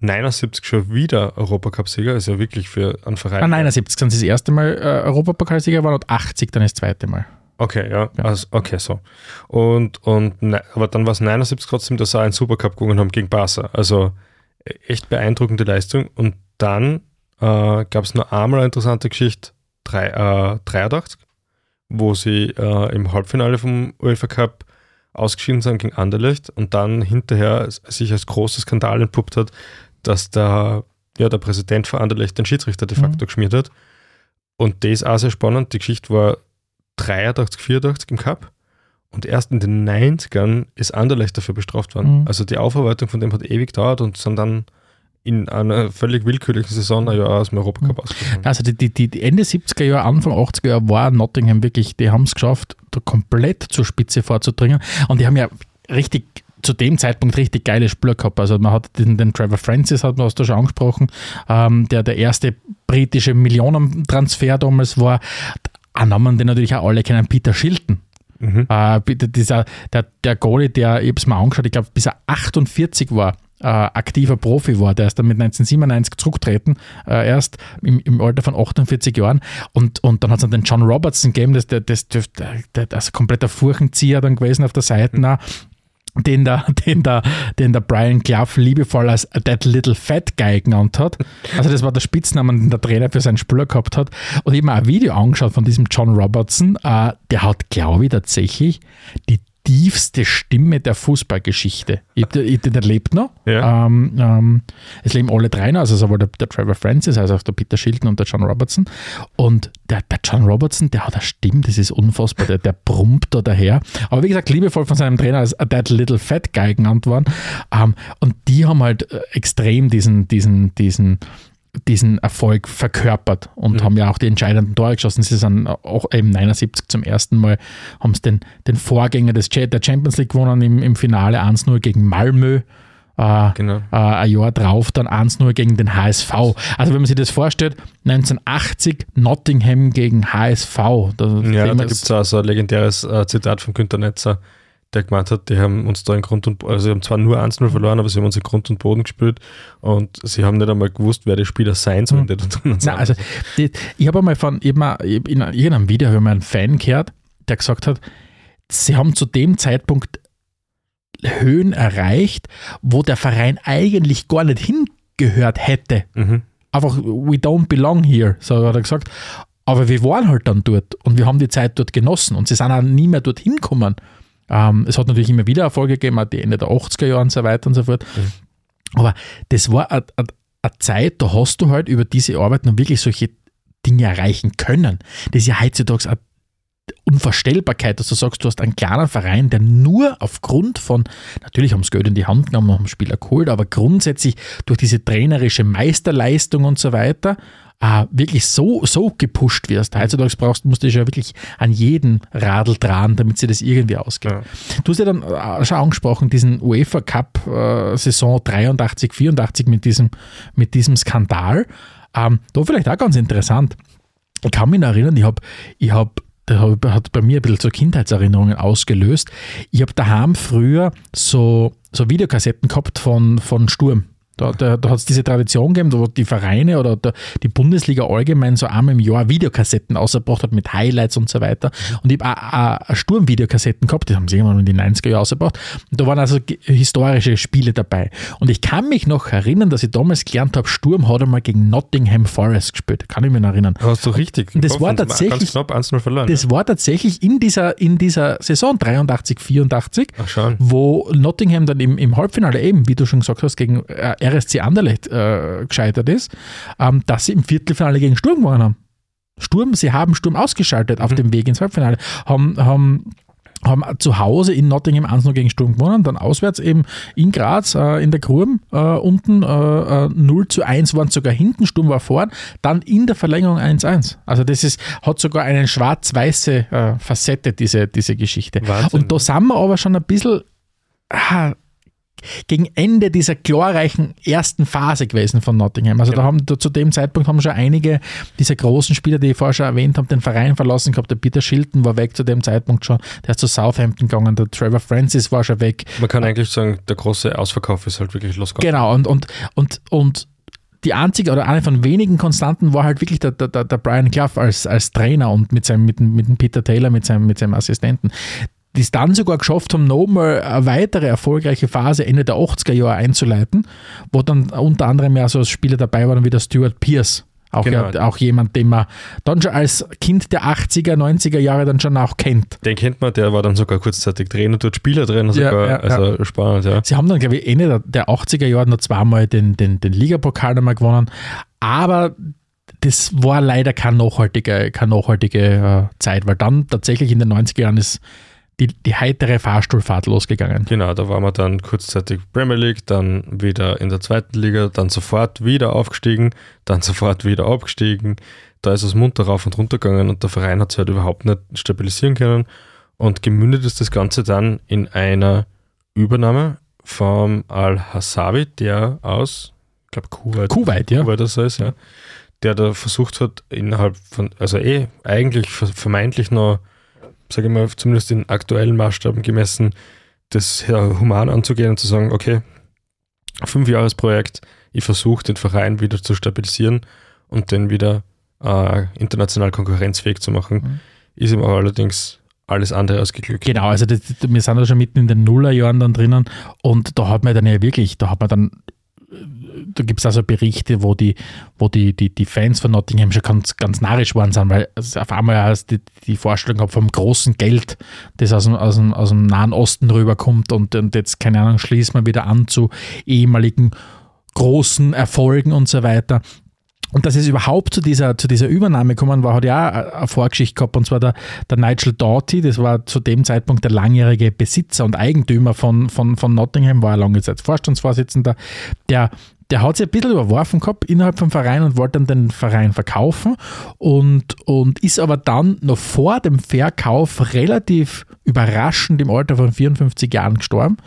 79 schon wieder Europacup-Sieger, ist ja wirklich für einen Verein. Ah, 79 sind sie das erste Mal äh, Europapokalsieger waren und 80 dann das zweite Mal. Okay, ja, Ja. Also, okay, so. Und, und ne, aber dann war es 79 trotzdem, dass sie einen Supercup gewonnen haben gegen Barca. Also äh, echt beeindruckende Leistung. Und dann äh, gab es noch einmal eine interessante Geschichte, drei, äh, 83, wo sie äh, im Halbfinale vom UEFA Cup ausgeschieden sind gegen Anderlecht und dann hinterher sich als großer Skandal entpuppt hat, dass der, ja, der Präsident von Anderlecht den Schiedsrichter de facto geschmiert hat. Und das ist auch sehr spannend. Die Geschichte war 83, 84 im Cup. Und erst in den 90ern ist Anderlecht dafür bestraft worden. Mhm. Also die Aufarbeitung von dem hat ewig gedauert und sind dann in einer völlig willkürlichen Saison ein Jahr aus dem Europacup ausgegangen. Also die, die, die Ende 70er Jahre, Anfang 80er Jahre war Nottingham wirklich, die haben es geschafft, da komplett zur Spitze vorzudringen. Und die haben ja richtig zu dem Zeitpunkt richtig geile Spieler gehabt. Also man hat den, den Trevor Francis, hat man hast du schon angesprochen, ähm, der der erste britische Millionentransfer damals war. Einen Namen, den natürlich auch alle kennen, Peter Shilton. Mhm. Äh, dieser, der, der Goalie, der, ich habe es mal angeschaut, ich glaube, bis er 48 war, äh, aktiver Profi war, der ist dann mit 1997 zurückgetreten, äh, erst im, im Alter von 48 Jahren. Und, und dann hat es den John Robertson gegeben, das, das, das, das, kompletter Furchenzieher dann gewesen auf der Seite. auch den der, den der, den der Brian Clough liebevoll als That Little Fat Guy genannt hat. Also das war der Spitzname, den der Trainer für seinen Spieler gehabt hat. Und ich habe mir ein Video angeschaut von diesem John Robertson. Äh, der hat, glaube ich, tatsächlich die tiefste Stimme der Fußballgeschichte. Ich, ich, der lebt noch. Ja. Ähm, ähm, es leben alle drei noch, also sowohl der, der Trevor Francis als auch der Peter Shilton und der John Robertson. Und der, der John Robertson, der hat eine Stimme, das ist unfassbar, der, der brummt da daher. Aber wie gesagt, liebevoll von seinem Trainer als That Little Fat Guy genannt worden. Ähm, und die haben halt äh, extrem diesen, diesen, diesen, diesen Erfolg verkörpert und haben ja auch die entscheidenden Tore geschossen. Sie sind auch eben 79 zum ersten Mal, haben sie den, den Vorgänger des, der Champions League gewonnen im, im Finale 1-0 gegen Malmö. Äh, Genau. äh, ein Jahr drauf dann 1-0 gegen den HSV. Also wenn man sich das vorstellt, 1980 Nottingham gegen HSV. Da Ja, da gibt das- es auch so ein legendäres äh, Zitat von Günter Netzer, der gemeint hat, die haben uns da in Grund und also sie haben zwar nur 1-0 verloren, aber sie haben uns in Grund und Boden gespielt und sie haben nicht einmal gewusst, wer die Spieler sein sollen, sind. Nein, also die, ich habe einmal von, ich hab in irgendeinem Video habe ich mal einen Fan gehört, der gesagt hat, sie haben zu dem Zeitpunkt Höhen erreicht, wo der Verein eigentlich gar nicht hingehört hätte. mhm. Einfach, we don't belong here, so hat er gesagt. Aber wir waren halt dann dort und wir haben die Zeit dort genossen und sie sind auch nie mehr dorthin gekommen. Ähm, es hat natürlich immer wieder Erfolge gegeben, auch die Ende der 80er Jahre und so weiter und so fort. Aber das war eine eine Zeit, da hast du halt über diese Arbeit noch wirklich solche Dinge erreichen können. Das ist ja heutzutage auch Unvorstellbarkeit, dass du sagst, du hast einen kleinen Verein, der nur aufgrund von, natürlich haben sie Geld in die Hand genommen, haben Spieler geholt, aber grundsätzlich durch diese trainerische Meisterleistung und so weiter, äh, wirklich so, so gepusht wirst. Heutzutage brauchst, musst du dich ja wirklich an jeden Radl dran, damit sie das irgendwie ausgeht. Ja. Du hast ja dann äh, schon angesprochen, diesen UEFA Cup äh, Saison 83, 84 mit diesem, mit diesem Skandal. Ähm, da vielleicht auch ganz interessant. Ich kann mich noch erinnern, ich habe ich hab hat bei mir ein bisschen so Kindheitserinnerungen ausgelöst. Ich habe daheim früher so, so Videokassetten gehabt von, von Sturm. Da, da, da hat es diese Tradition gegeben, wo die Vereine oder der, die Bundesliga allgemein so einmal im Jahr Videokassetten ausgebracht hat mit Highlights und so weiter. Und ich habe auch Sturm-Videokassetten gehabt, die haben sie irgendwann in die 90er Jahre ausgebracht. Und da waren also historische Spiele dabei. Und ich kann mich noch erinnern, dass ich damals gelernt habe, Sturm hat einmal gegen Nottingham Forest gespielt. Kann ich mich noch erinnern. Hast du richtig. Und das war tatsächlich, knapp verloren. Das war tatsächlich in dieser, in dieser Saison 83, 84, Ach, wo Nottingham dann im, im Halbfinale eben, wie du schon gesagt hast, gegen äh, RSC Anderlecht äh, gescheitert ist, ähm, dass sie im Viertelfinale gegen Sturm gewonnen haben. Sturm, sie haben Sturm ausgeschaltet auf mhm. dem Weg ins Halbfinale, haben, haben haben zu Hause in Nottingham 1 gegen Sturm gewonnen, dann auswärts eben in Graz äh, in der Kurm äh, unten äh, 0 äh, zu 1 waren sogar hinten, Sturm war vorn, dann in der Verlängerung 1-1. Also das ist, hat sogar eine schwarz-weiße äh, Facette, diese, diese Geschichte. Wahnsinn. Und da sind wir aber schon ein bisschen ah, gegen Ende dieser glorreichen ersten Phase gewesen von Nottingham. Also ja. da haben da, zu dem Zeitpunkt haben schon einige dieser großen Spieler, die ich vorher schon erwähnt habe, den Verein verlassen gehabt. Der Peter Shilton war weg zu dem Zeitpunkt schon. Der ist zu Southampton gegangen. Der Trevor Francis war schon weg. Man kann eigentlich sagen, der große Ausverkauf ist halt wirklich losgegangen. Genau, und, und, und, und die einzige oder eine von wenigen Konstanten war halt wirklich der, der, der Brian Clough als, als Trainer und mit seinem, mit, mit dem Peter Taylor, mit seinem, mit seinem Assistenten die es dann sogar geschafft haben, nochmal eine weitere erfolgreiche Phase Ende der 80er Jahre einzuleiten, wo dann unter anderem ja so als Spieler dabei waren wie der Stuart Pierce. Auch, genau. ja, auch jemand, den man dann schon als Kind der 80er, 90er Jahre dann schon auch kennt. Den kennt man, der war dann sogar kurzzeitig Trainer, dort Spieler drin, sogar, ja, ja, also spannend, ja. Sie haben dann, glaube ich, Ende der 80er Jahre noch zweimal den, den, den Ligapokal nochmal gewonnen, aber das war leider keine nachhaltige, keine nachhaltige äh, Zeit, weil dann tatsächlich in den 90er Jahren ist die, die heitere Fahrstuhlfahrt losgegangen. Genau, da waren wir dann kurzzeitig Premier League, dann wieder in der zweiten Liga, dann sofort wieder aufgestiegen, dann sofort wieder abgestiegen. Da ist es munter rauf und runter gegangen und der Verein hat sich halt überhaupt nicht stabilisieren können. Und gemündet ist das Ganze dann in einer Übernahme vom Al-Hassawi, der aus, ich glaube, Kuwait, Kuwait, ja. Kuwait das heißt, ja. Der da versucht hat, innerhalb von, also eh, eigentlich vermeintlich noch sage ich mal, zumindest in aktuellen Maßstaben gemessen, das human anzugehen und zu sagen, okay, fünf Jahresprojekt, ich versuche den Verein wieder zu stabilisieren und den wieder äh, international konkurrenzfähig zu machen, mhm. ist ihm aber allerdings alles andere als geglückt. Genau, also das, wir sind ja schon mitten in den Nullerjahren dann drinnen und da hat man dann ja wirklich, da hat man dann da gibt es also Berichte, wo die, wo die, die, die Fans von Nottingham schon ganz, ganz narrisch waren sind, weil auf einmal die, die Vorstellung gehabt vom großen Geld, das aus dem, aus dem, aus dem Nahen Osten rüberkommt und, und jetzt, keine Ahnung, schließt man wieder an zu ehemaligen großen Erfolgen und so weiter. Und dass es überhaupt zu dieser, zu dieser Übernahme gekommen war, hat ja auch eine Vorgeschichte gehabt, und zwar der, der Nigel Doughty, das war zu dem Zeitpunkt der langjährige Besitzer und Eigentümer von, von, von Nottingham, war er lange Zeit Vorstandsvorsitzender, der der hat sich ein bisschen überworfen gehabt innerhalb vom Verein und wollte dann den Verein verkaufen und, und ist aber dann noch vor dem Verkauf relativ überraschend im Alter von 54 Jahren gestorben.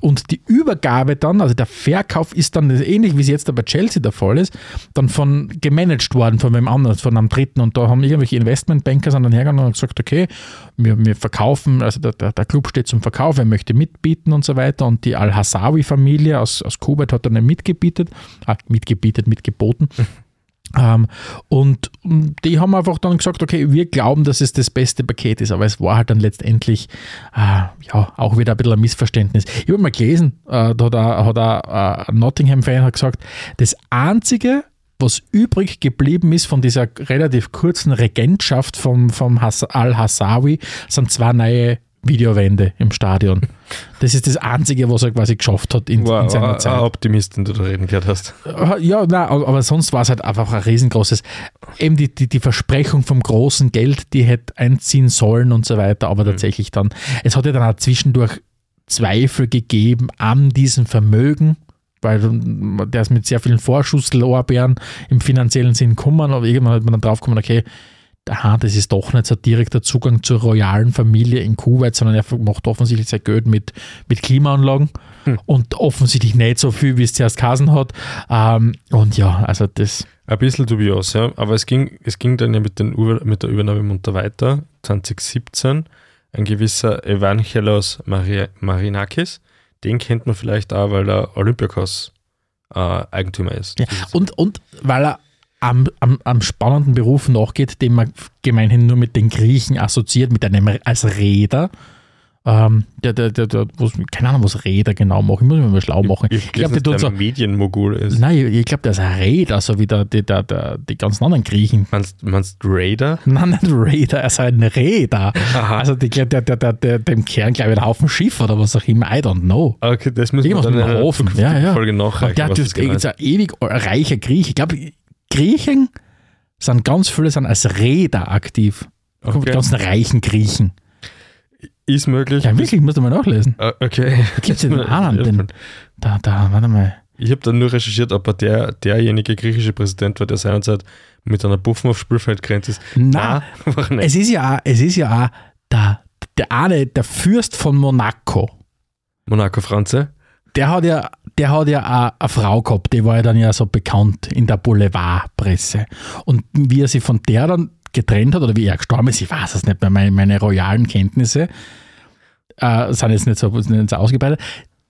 Und die Übergabe dann, also der Verkauf ist dann ähnlich wie es jetzt bei Chelsea der Fall ist, dann von gemanagt worden von einem anderen, von einem dritten. Und da haben irgendwelche Investmentbanker dann hergegangen und gesagt, okay, wir, wir verkaufen, also der, der, der, Club steht zum Verkauf, er möchte mitbieten und so weiter. Und die Al-Hassawi-Familie aus, aus Kuwait hat dann mitgebietet, ah, mitgebietet, mitgeboten. Ähm, und die haben einfach dann gesagt, okay, wir glauben, dass es das beste Paket ist, aber es war halt dann letztendlich äh, ja auch wieder ein bisschen ein Missverständnis. Ich habe mal gelesen, äh, da hat, ein, hat ein, ein Nottingham-Fan gesagt, das Einzige, was übrig geblieben ist von dieser relativ kurzen Regentschaft vom, vom Al-Hassawi, sind zwei neue Videowände im Stadion. Das ist das Einzige, was er quasi geschafft hat in, in Wow, seiner ein, ein Zeit. Optimist, den du da reden gehört hast. Äh, Ja, nein, aber sonst war es halt einfach ein riesengroßes, eben die, die, die Versprechung vom großen Geld, die hätte einziehen sollen und so weiter, aber tatsächlich dann, es hat ja dann auch zwischendurch Zweifel gegeben an diesem Vermögen, weil der ist mit sehr vielen Vorschusslorbeeren im finanziellen Sinn gekommen, aber irgendwann hat man dann drauf gekommen, okay, aha, das ist doch nicht so direkter Zugang zur royalen Familie in Kuwait, sondern er macht offensichtlich sein Geld mit, mit Klimaanlagen und offensichtlich nicht so viel, wie es zuerst Kasen hat. Ähm, und ja, also das, Ein bisschen dubios, ja. Aber es ging, es ging dann ja mit, den, mit der Übernahme munter weiter. 2017 ein gewisser Evangelos Maria, Marinakis. Den kennt man vielleicht auch, weil er Olympiakos äh, Eigentümer ist. Ja. Und, und weil er am, am, am spannenden Beruf nachgeht, den man gemeinhin nur mit den Griechen assoziiert, mit einem als Räder. Ähm, der, der, der, der was, keine Ahnung, was Räder genau machen. Ich muss mich mal schlau machen. Ich, Ich glaube, der tun so. Medienmogul ist. Nein, ich, ich glaube, der ist ein Räder, so wie der, der, der, der, die ganzen anderen Griechen. Meinst, du Raider? Nein, nicht Räder, er ist ein Räder. Also die, der, der, der, der, dem Kern, glaube ich, ein Haufen Schiff oder was auch immer. I don't know. Okay, das müssen wir Irgendwas dann mit in einer zukünftigen Ja, ja. Folge Und nachreichen. der dürfte genau ist ist. ein ewig reicher Griech. Ich glaube, Griechen sind ganz viele sind als Räder aktiv. Die Okay. ganzen reichen Griechen. Ist möglich. Ja, wirklich, musst du mal nachlesen. Ah, Okay. Gibt es den anderen? Den, da, da, warte mal. Ich habe dann nur recherchiert, ob er der, derjenige griechische Präsident war, der seinerzeit mit einer Buffen aufs Spielfeld gerannt ist. Nein, nicht. es ist ja auch, es ist ja auch der, der eine, der Fürst von Monaco. Monaco Franze. Der hat ja, der hat ja eine Frau gehabt, die war ja dann ja so bekannt in der Boulevardpresse. Und wie er sich von der dann getrennt hat oder wie er gestorben ist, ich weiß es nicht mehr, meine, meine royalen Kenntnisse äh, sind jetzt nicht so, nicht so ausgebreitet.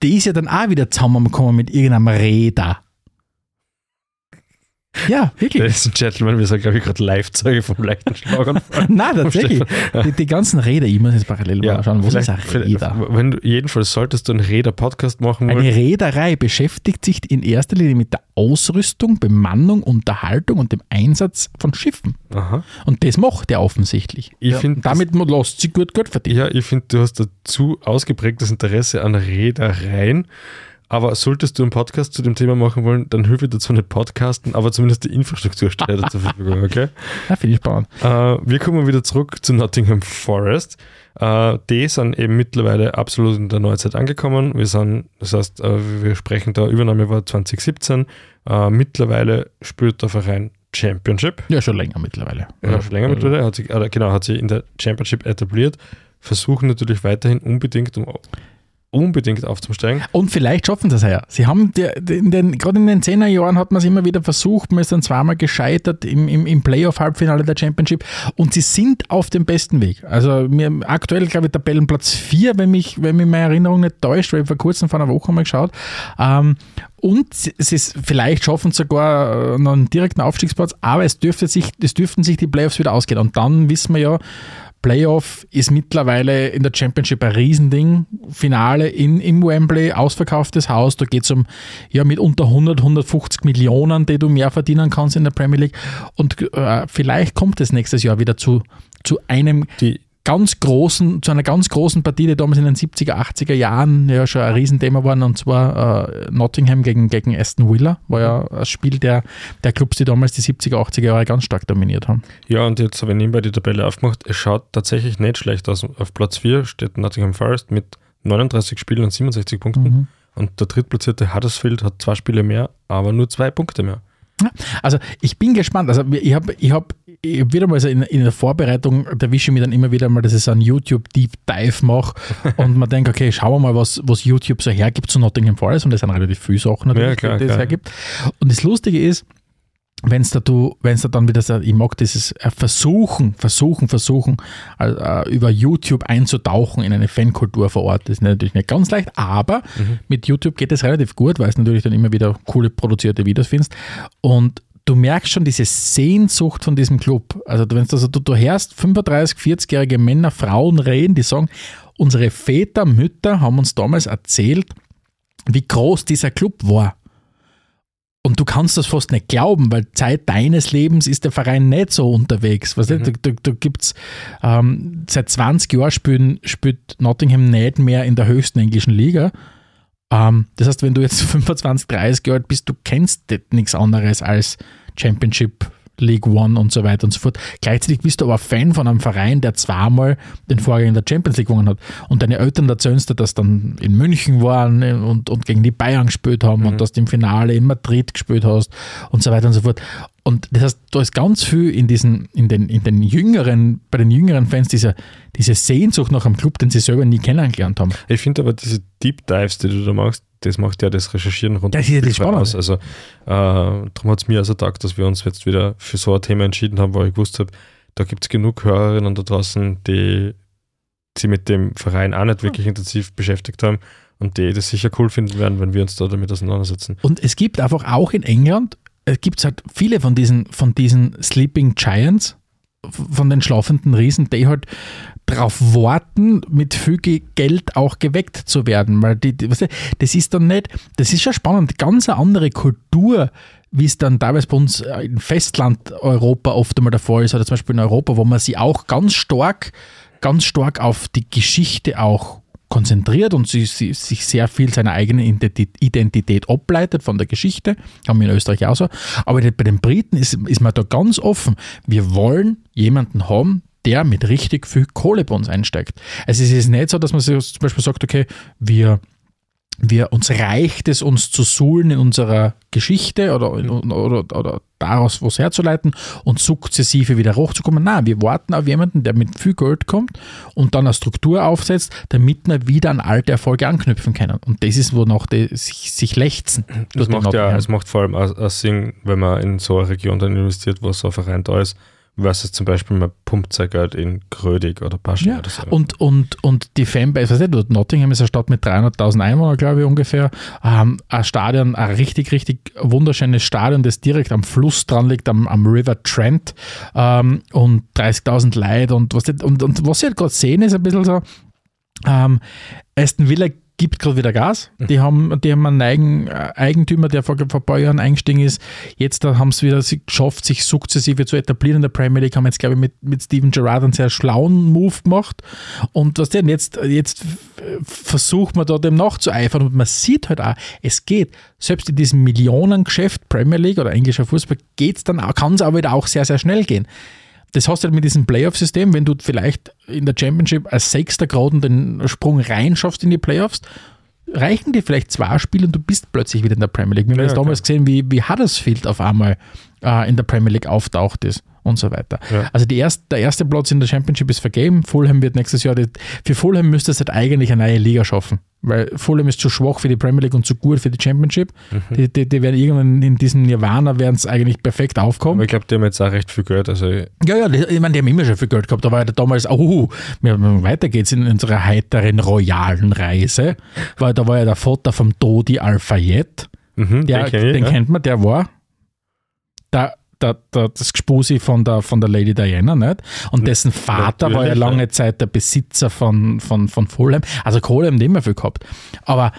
Die ist ja dann auch wieder zusammengekommen mit irgendeinem Räder. Ja, wirklich. Ladies and Gentlemen, wir sind, glaube ich, gerade Live-Zeuge vom leichten Schlaganfall. Nein, tatsächlich. Die, die ganzen Räder, ich muss jetzt parallel mal schauen, was ist ein Räder? Wenn du, jedenfalls solltest du einen Räder-Podcast machen wollen. Eine Reederei beschäftigt sich in erster Linie mit der Ausrüstung, Bemannung, Unterhaltung und dem Einsatz von Schiffen. Aha. Und das macht er offensichtlich. Ich Ja, find damit lässt sich gut Geld verdienen. Ja, ich finde, du hast da zu ausgeprägtes Interesse an Reedereien. Aber solltest du einen Podcast zu dem Thema machen wollen, dann hilf ich dazu nicht podcasten, aber zumindest die Infrastruktur steht dir zur Verfügung, okay? Ja, finde ich spannend. Äh, wir kommen wieder zurück zu Nottingham Forest. Äh, die sind eben mittlerweile absolut in der Neuzeit angekommen. Wir sind, das heißt, äh, wir sprechen da, Übernahme war 2017. Äh, mittlerweile spielt der Verein Championship. Ja, schon länger mittlerweile. Ja, schon länger mittlerweile. Hat sich, äh, genau, hat sich in der Championship etabliert. Versuchen natürlich weiterhin unbedingt, um unbedingt aufzusteigen. Und vielleicht schaffen sie es ja. Sie haben in den, gerade in den 10er Jahren hat man es immer wieder versucht, man ist dann zweimal gescheitert im, im, im Playoff-Halbfinale der Championship und sie sind auf dem besten Weg. Also mir, aktuell, glaube ich, Tabellenplatz 4, wenn mich, wenn mich meine Erinnerung nicht täuscht, weil ich vor kurzem vor einer Woche mal geschaut. Ähm, und sie- ist, vielleicht schaffen sie sogar äh, noch einen direkten Aufstiegsplatz, aber es, dürfte sich, es dürften sich die Playoffs wieder ausgehen. Und dann wissen wir ja, Playoff ist mittlerweile in der Championship ein Riesending. Finale in, im Wembley, ausverkauftes Haus. Da geht es um ja, mit unter 100, 150 Millionen, die du mehr verdienen kannst in der Premier League. Und äh, vielleicht kommt es nächstes Jahr wieder zu, zu einem Die, ganz großen, zu einer ganz großen Partie, die damals in den 70er, 80er Jahren ja schon ein Riesenthema war, und zwar äh, Nottingham gegen, gegen Aston Villa, war ja ein Spiel der, der Clubs, die damals die 70er, 80er Jahre ganz stark dominiert haben. ja, und jetzt habe ich nebenbei die Tabelle aufgemacht. Es schaut tatsächlich nicht schlecht aus. Auf Platz 4 steht Nottingham Forest mit 39 Spielen und 67 Punkten. Mhm. Und der drittplatzierte Huddersfield hat zwei Spiele mehr, aber nur zwei Punkte mehr. Also ich bin gespannt. Also ich habe ich hab, ich hab wieder mal so in, in der Vorbereitung, da wische ich mir dann immer wieder mal, dass ich so einen YouTube Deep Dive mache und man denkt, okay, schauen wir mal, was, was YouTube so hergibt zu Nottingham Forest und das sind relativ viele Sachen natürlich, Ja, klar, die es hergibt. Und das Lustige ist, wenn es da du, wenn es da dann wieder so, ich mag dieses äh, Versuchen, Versuchen, Versuchen, äh, über YouTube einzutauchen in eine Fankultur vor Ort. Das ist natürlich nicht ganz leicht, aber mit YouTube geht es relativ gut, weil es natürlich dann immer wieder coole produzierte Videos findest. Und du merkst schon diese Sehnsucht von diesem Club. Also wenn du, also, du, du hörst 35, 40-jährige Männer, Frauen reden, die sagen, unsere Väter, Mütter haben uns damals erzählt, wie groß dieser Club war. Und du kannst das fast nicht glauben, weil Zeit deines Lebens ist der Verein nicht so unterwegs. Weißt Mhm. du, da, da, gibt's ähm, seit 20 Jahren spielen, spielt Nottingham nicht mehr in der höchsten englischen Liga. Ähm, das heißt, wenn du jetzt 25, 30 Jahre alt bist, du kennst nichts anderes als Championship, League One und so weiter und so fort. Gleichzeitig bist du aber Fan von einem Verein, der zweimal den Vorgänger in der Champions League gewonnen hat. Und deine Eltern erzählen dir, dass dann in München waren und, und gegen die Bayern gespielt haben und dass du im Finale in Madrid gespielt hast und so weiter und so fort. Und das heißt, da ist ganz viel in diesen, in den, in den jüngeren, bei den jüngeren Fans diese, diese Sehnsucht nach einem Club, den sie selber nie kennengelernt haben. Ich finde aber diese Deep Dives, die du da machst, das macht ja das Recherchieren rund Das ist ja das Spannende. aus. Also, äh, darum hat es mir also gedacht, dass wir uns jetzt wieder für so ein Thema entschieden haben, weil ich gewusst habe, da gibt es genug Hörerinnen da draußen, die sich mit dem Verein auch nicht wirklich intensiv beschäftigt haben und die das sicher cool finden werden, wenn wir uns da damit auseinandersetzen. Und es gibt einfach auch in England, äh, gibt es halt viele von diesen, von diesen Sleeping Giants, von den schlafenden Riesen, die halt darauf warten, mit viel Ge- Geld auch geweckt zu werden. Weil die, die, weißt du, das ist dann nicht, das ist schon spannend, ganz eine andere Kultur, wie es dann teilweise bei uns äh, in Festland Europa oft einmal der Fall ist, oder zum Beispiel in Europa, wo man sich auch ganz stark, ganz stark auf die Geschichte auch konzentriert und sie, sie, sich sehr viel seiner eigenen Identi- Identität ableitet von der Geschichte. Haben wir in Österreich auch so. Aber bei den Briten ist, ist man da ganz offen. Wir wollen jemanden haben, der mit richtig viel Kohle bei uns einsteigt. Also es ist nicht so, dass man sich zum Beispiel sagt, okay, wir wir, uns reicht es, uns zu suhlen in unserer Geschichte oder, oder, oder daraus was herzuleiten und sukzessive wieder hochzukommen. Nein, wir warten auf jemanden, der mit viel Geld kommt und dann eine Struktur aufsetzt, damit wir wieder an alte Erfolge anknüpfen können. Und das ist, wonach die sich, sich lechzen. Das macht ja, es macht vor allem auch, auch Sinn, wenn man in so eine Region dann investiert, wo so ein Verein da ist, versus zum Beispiel man pumpt sein Geld in Grödig oder Paschen Ja, oder so. und, und, und die Fanbase, weißt du, Nottingham ist eine Stadt mit 300.000 Einwohnern, glaube ich, ungefähr. Ähm, ein Stadion, ein richtig, richtig wunderschönes Stadion, das direkt am Fluss dran liegt, am, am River Trent ähm, und 30.000 Leute und was, die- und, und was ich halt gerade sehen, ist ein bisschen so, ähm, Aston Villa gibt gerade wieder Gas. Die haben, die haben einen Eigen, äh, Eigentümer, der vor, vor ein paar Jahren eingestiegen ist. Jetzt haben es wieder sie geschafft, sich sukzessive zu etablieren in der Premier League. Haben jetzt, glaube ich, mit, mit Steven Gerrard einen sehr schlauen Move gemacht. Und was denn jetzt, jetzt versucht man da dem nachzueifern und man sieht halt auch, es geht. Selbst in diesem Millionengeschäft Premier League oder englischer Fußball geht es dann kann es aber wieder auch sehr, sehr schnell gehen. Das hast du halt mit diesem Playoff-System, wenn du vielleicht in der Championship als Sechster gerade den Sprung reinschaffst in die Playoffs, reichen dir vielleicht zwei Spiele und du bist plötzlich wieder in der Premier League. Wir haben Ja, das damals gesehen, wie, wie Huddersfield auf einmal äh, in der Premier League auftaucht ist und so weiter. Ja. Also erst, der erste Platz in der Championship ist vergeben. Fulham wird nächstes Jahr, die, für Fulham müsste es halt eigentlich eine neue Liga schaffen, weil Fulham ist zu schwach für die Premier League und zu gut für die Championship. Mhm. Die, die, die werden irgendwann in diesem Nirvana werden es eigentlich perfekt aufkommen. Aber ich glaube, die haben jetzt auch recht viel Geld. Also Ja, ja, ich meine, die haben immer schon viel Geld gehabt. Da war ja damals, oh, weiter geht's in unserer heiteren royalen Reise. Weil da war ja der Vater vom Dodi Al-Fayed. mhm, Der, den kenn ich, den ja. kennt man, der war der, der, der, das Gespusi von der, von der Lady Diana, nicht? Und dessen Vater war ja Natürlich, lange. Zeit der Besitzer von, von, von Fulham. Also Kohle haben die immer viel gehabt. Aber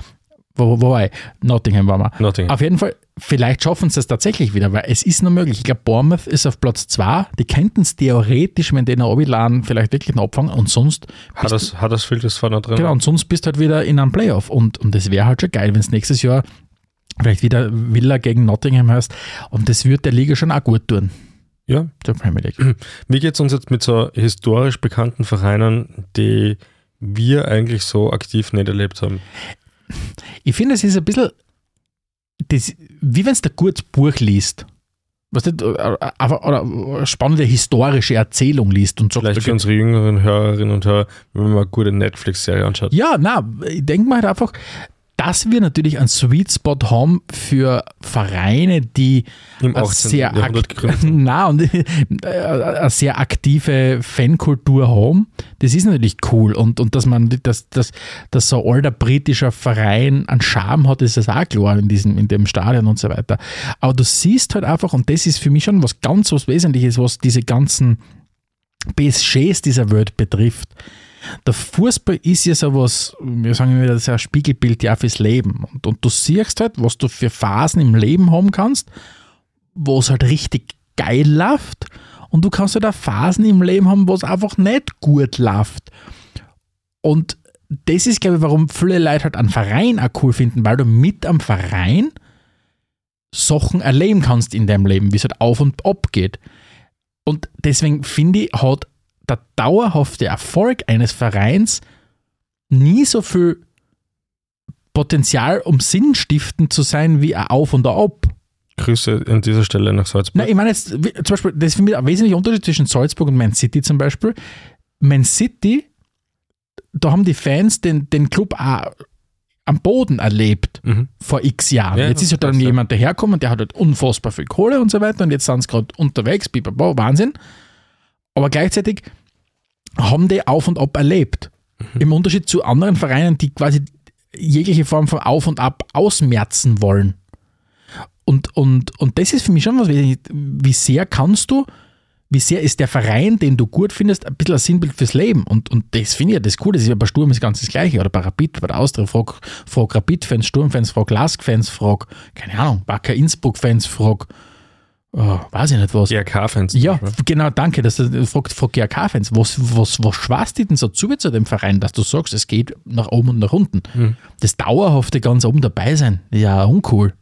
wo, wo war ich? Nottingham war man. Nottingham. Auf jeden Fall, vielleicht schaffen sie es tatsächlich wieder, weil es ist noch möglich. Ich glaube, Bournemouth ist auf Platz 2. Die könnten es theoretisch, wenn die noch runterladen, vielleicht wirklich noch abfangen. Und sonst, Hat das, hat das Filter vorne drin? genau, und sonst bist du halt wieder in einem Playoff. Und, und das wäre halt schon geil, wenn es nächstes Jahr vielleicht wieder Villa gegen Nottingham heißt. Und das wird der Liga schon auch gut tun, Ja. der Premier League. Wie geht es uns jetzt mit so historisch bekannten Vereinen, die wir eigentlich so aktiv nicht erlebt haben? Ich finde, es ist ein bisschen, das, wie wenn es der kurz Buch liest. Was nicht, aber, oder eine spannende historische Erzählung liest und sagt, Vielleicht für unsere jüngeren Hörerinnen und Hörer, wenn man mal eine gute Netflix-Serie anschaut. Ja, na, ich denke mal halt einfach, dass wir natürlich einen Sweet Spot haben für Vereine, die Im eine 18. sehr, na, und, äh, eine sehr aktive Fankultur haben. Das ist natürlich cool. Und, und dass man, dass, dass, dass so ein alter britischer Verein einen Charme hat, ist das auch klar in, diesem, in dem Stadion und so weiter. Aber du siehst halt einfach, und das ist für mich schon was ganz was Wesentliches, was diese ganzen BSGs dieser Welt betrifft. Der Fußball ist ja sowas, wir sagen immer, das ist ein Spiegelbild ja fürs Leben. Und, und du siehst halt, was du für Phasen im Leben haben kannst, wo es halt richtig geil läuft. Und du kannst halt auch Phasen im Leben haben, wo es einfach nicht gut läuft. Und das ist, glaube ich, warum viele Leute halt einen Verein auch cool finden, weil du mit am Verein Sachen erleben kannst in deinem Leben, wie es halt auf und ab geht. Und deswegen finde ich, hat der dauerhafte Erfolg eines Vereins nie so viel Potenzial, um sinnstiftend zu sein, wie ein Auf und ein Ab. Grüße an dieser Stelle nach Salzburg. Nein, ich meine jetzt, zum Beispiel, das ist für mich ein wesentlicher Unterschied zwischen Salzburg und Man City zum Beispiel. Man City, da haben die Fans den, den Club auch am Boden erlebt Mhm. vor x Jahren. Ja, jetzt ist ja dann jemand daherkommen, der hat halt unfassbar viel Kohle und so weiter und jetzt sind sie gerade unterwegs, bibabo, Wahnsinn. Aber gleichzeitig haben die auf und ab erlebt. Mhm. Im Unterschied zu anderen Vereinen, die quasi jegliche Form von Auf und Ab ausmerzen wollen. Und, und, und das ist für mich schon was, wie sehr kannst du, wie sehr ist der Verein, den du gut findest, ein bisschen ein Sinnbild fürs Leben. Und, und das finde ich ja das Coole. Das ist ja bei Sturm das ganz das Gleiche. Oder bei Rapid, bei der Austria. Frag, frag Rapid-Fans, Sturm-Fans, frag Lask-Fans, frag, keine Ahnung, Wacker Innsbruck-Fans, frag, oh, weiß ich nicht was. GRK-Fans. Ja, genau, danke. Dass du fragt, fragt GRK-Fans, was, was, was schwast die denn so zu zu dem Verein, dass du sagst, es geht nach oben und nach unten? Mhm. Das dauerhafte ganz oben dabei sein, ist ja uncool.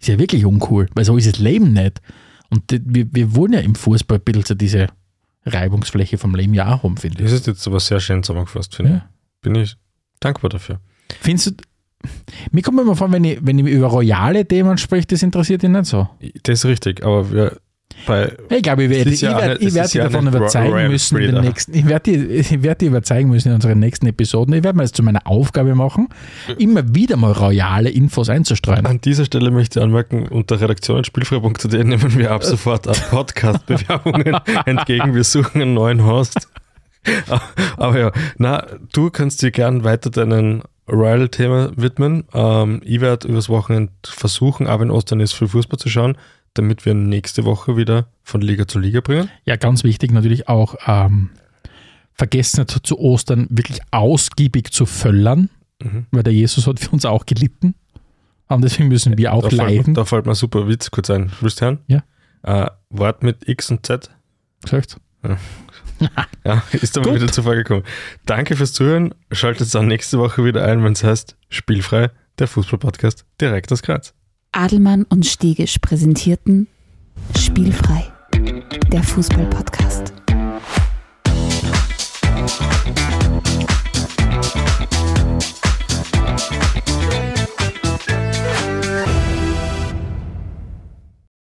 Ist ja wirklich uncool, weil so ist das Leben nicht. Und die- wir, wir wollen ja im Fußball ein bisschen so diese Reibungsfläche vom Leben ja auch haben, finde ich. Das ist jetzt aber sehr schön zusammengefasst, finde Ja. ich. Bin ich dankbar dafür. Findest du, mir kommt immer vor, wenn ich, wenn ich über royale Themen spreche, das interessiert dich nicht so. Das ist richtig, aber wir bei Ich glaube, ich werde, ich werde, ich werde davon überzeugen Royal müssen, in den nächsten, ich werde, die, ich werde überzeugen müssen in unseren nächsten Episoden. Ich werde mir das zu meiner Aufgabe machen, immer wieder mal royale Infos einzustreuen. An dieser Stelle möchte ich anmerken, unter redaktion.spielfrei.at nehmen wir ab sofort ab Podcast-Bewerbungen entgegen. Wir suchen einen neuen Host. Aber ja, na, du kannst dir gern weiter deinen Royal-Thema widmen. Ähm, ich werde übers Wochenende versuchen, aber in Ostern ist viel Fußball zu schauen, damit wir nächste Woche wieder von Liga zu Liga bringen. Ja, ganz wichtig natürlich auch, ähm, vergessen nicht zu Ostern wirklich ausgiebig zu völlern, Mhm. weil der Jesus hat für uns auch gelitten. Und deswegen müssen wir auch da, fällt, leiden. mir- da fällt mir ein super Witz kurz ein. Willst du hören? Ja. Äh, Wort mit X und Z. Gesagt. Ja, ist aber Gut. wieder zuvor gekommen. Danke fürs Zuhören. Schaltet dann nächste Woche wieder ein, wenn es heißt Spielfrei, der Fußballpodcast direkt aus Graz. Adelmann und Stegisch präsentierten Spielfrei, der Fußball-Podcast.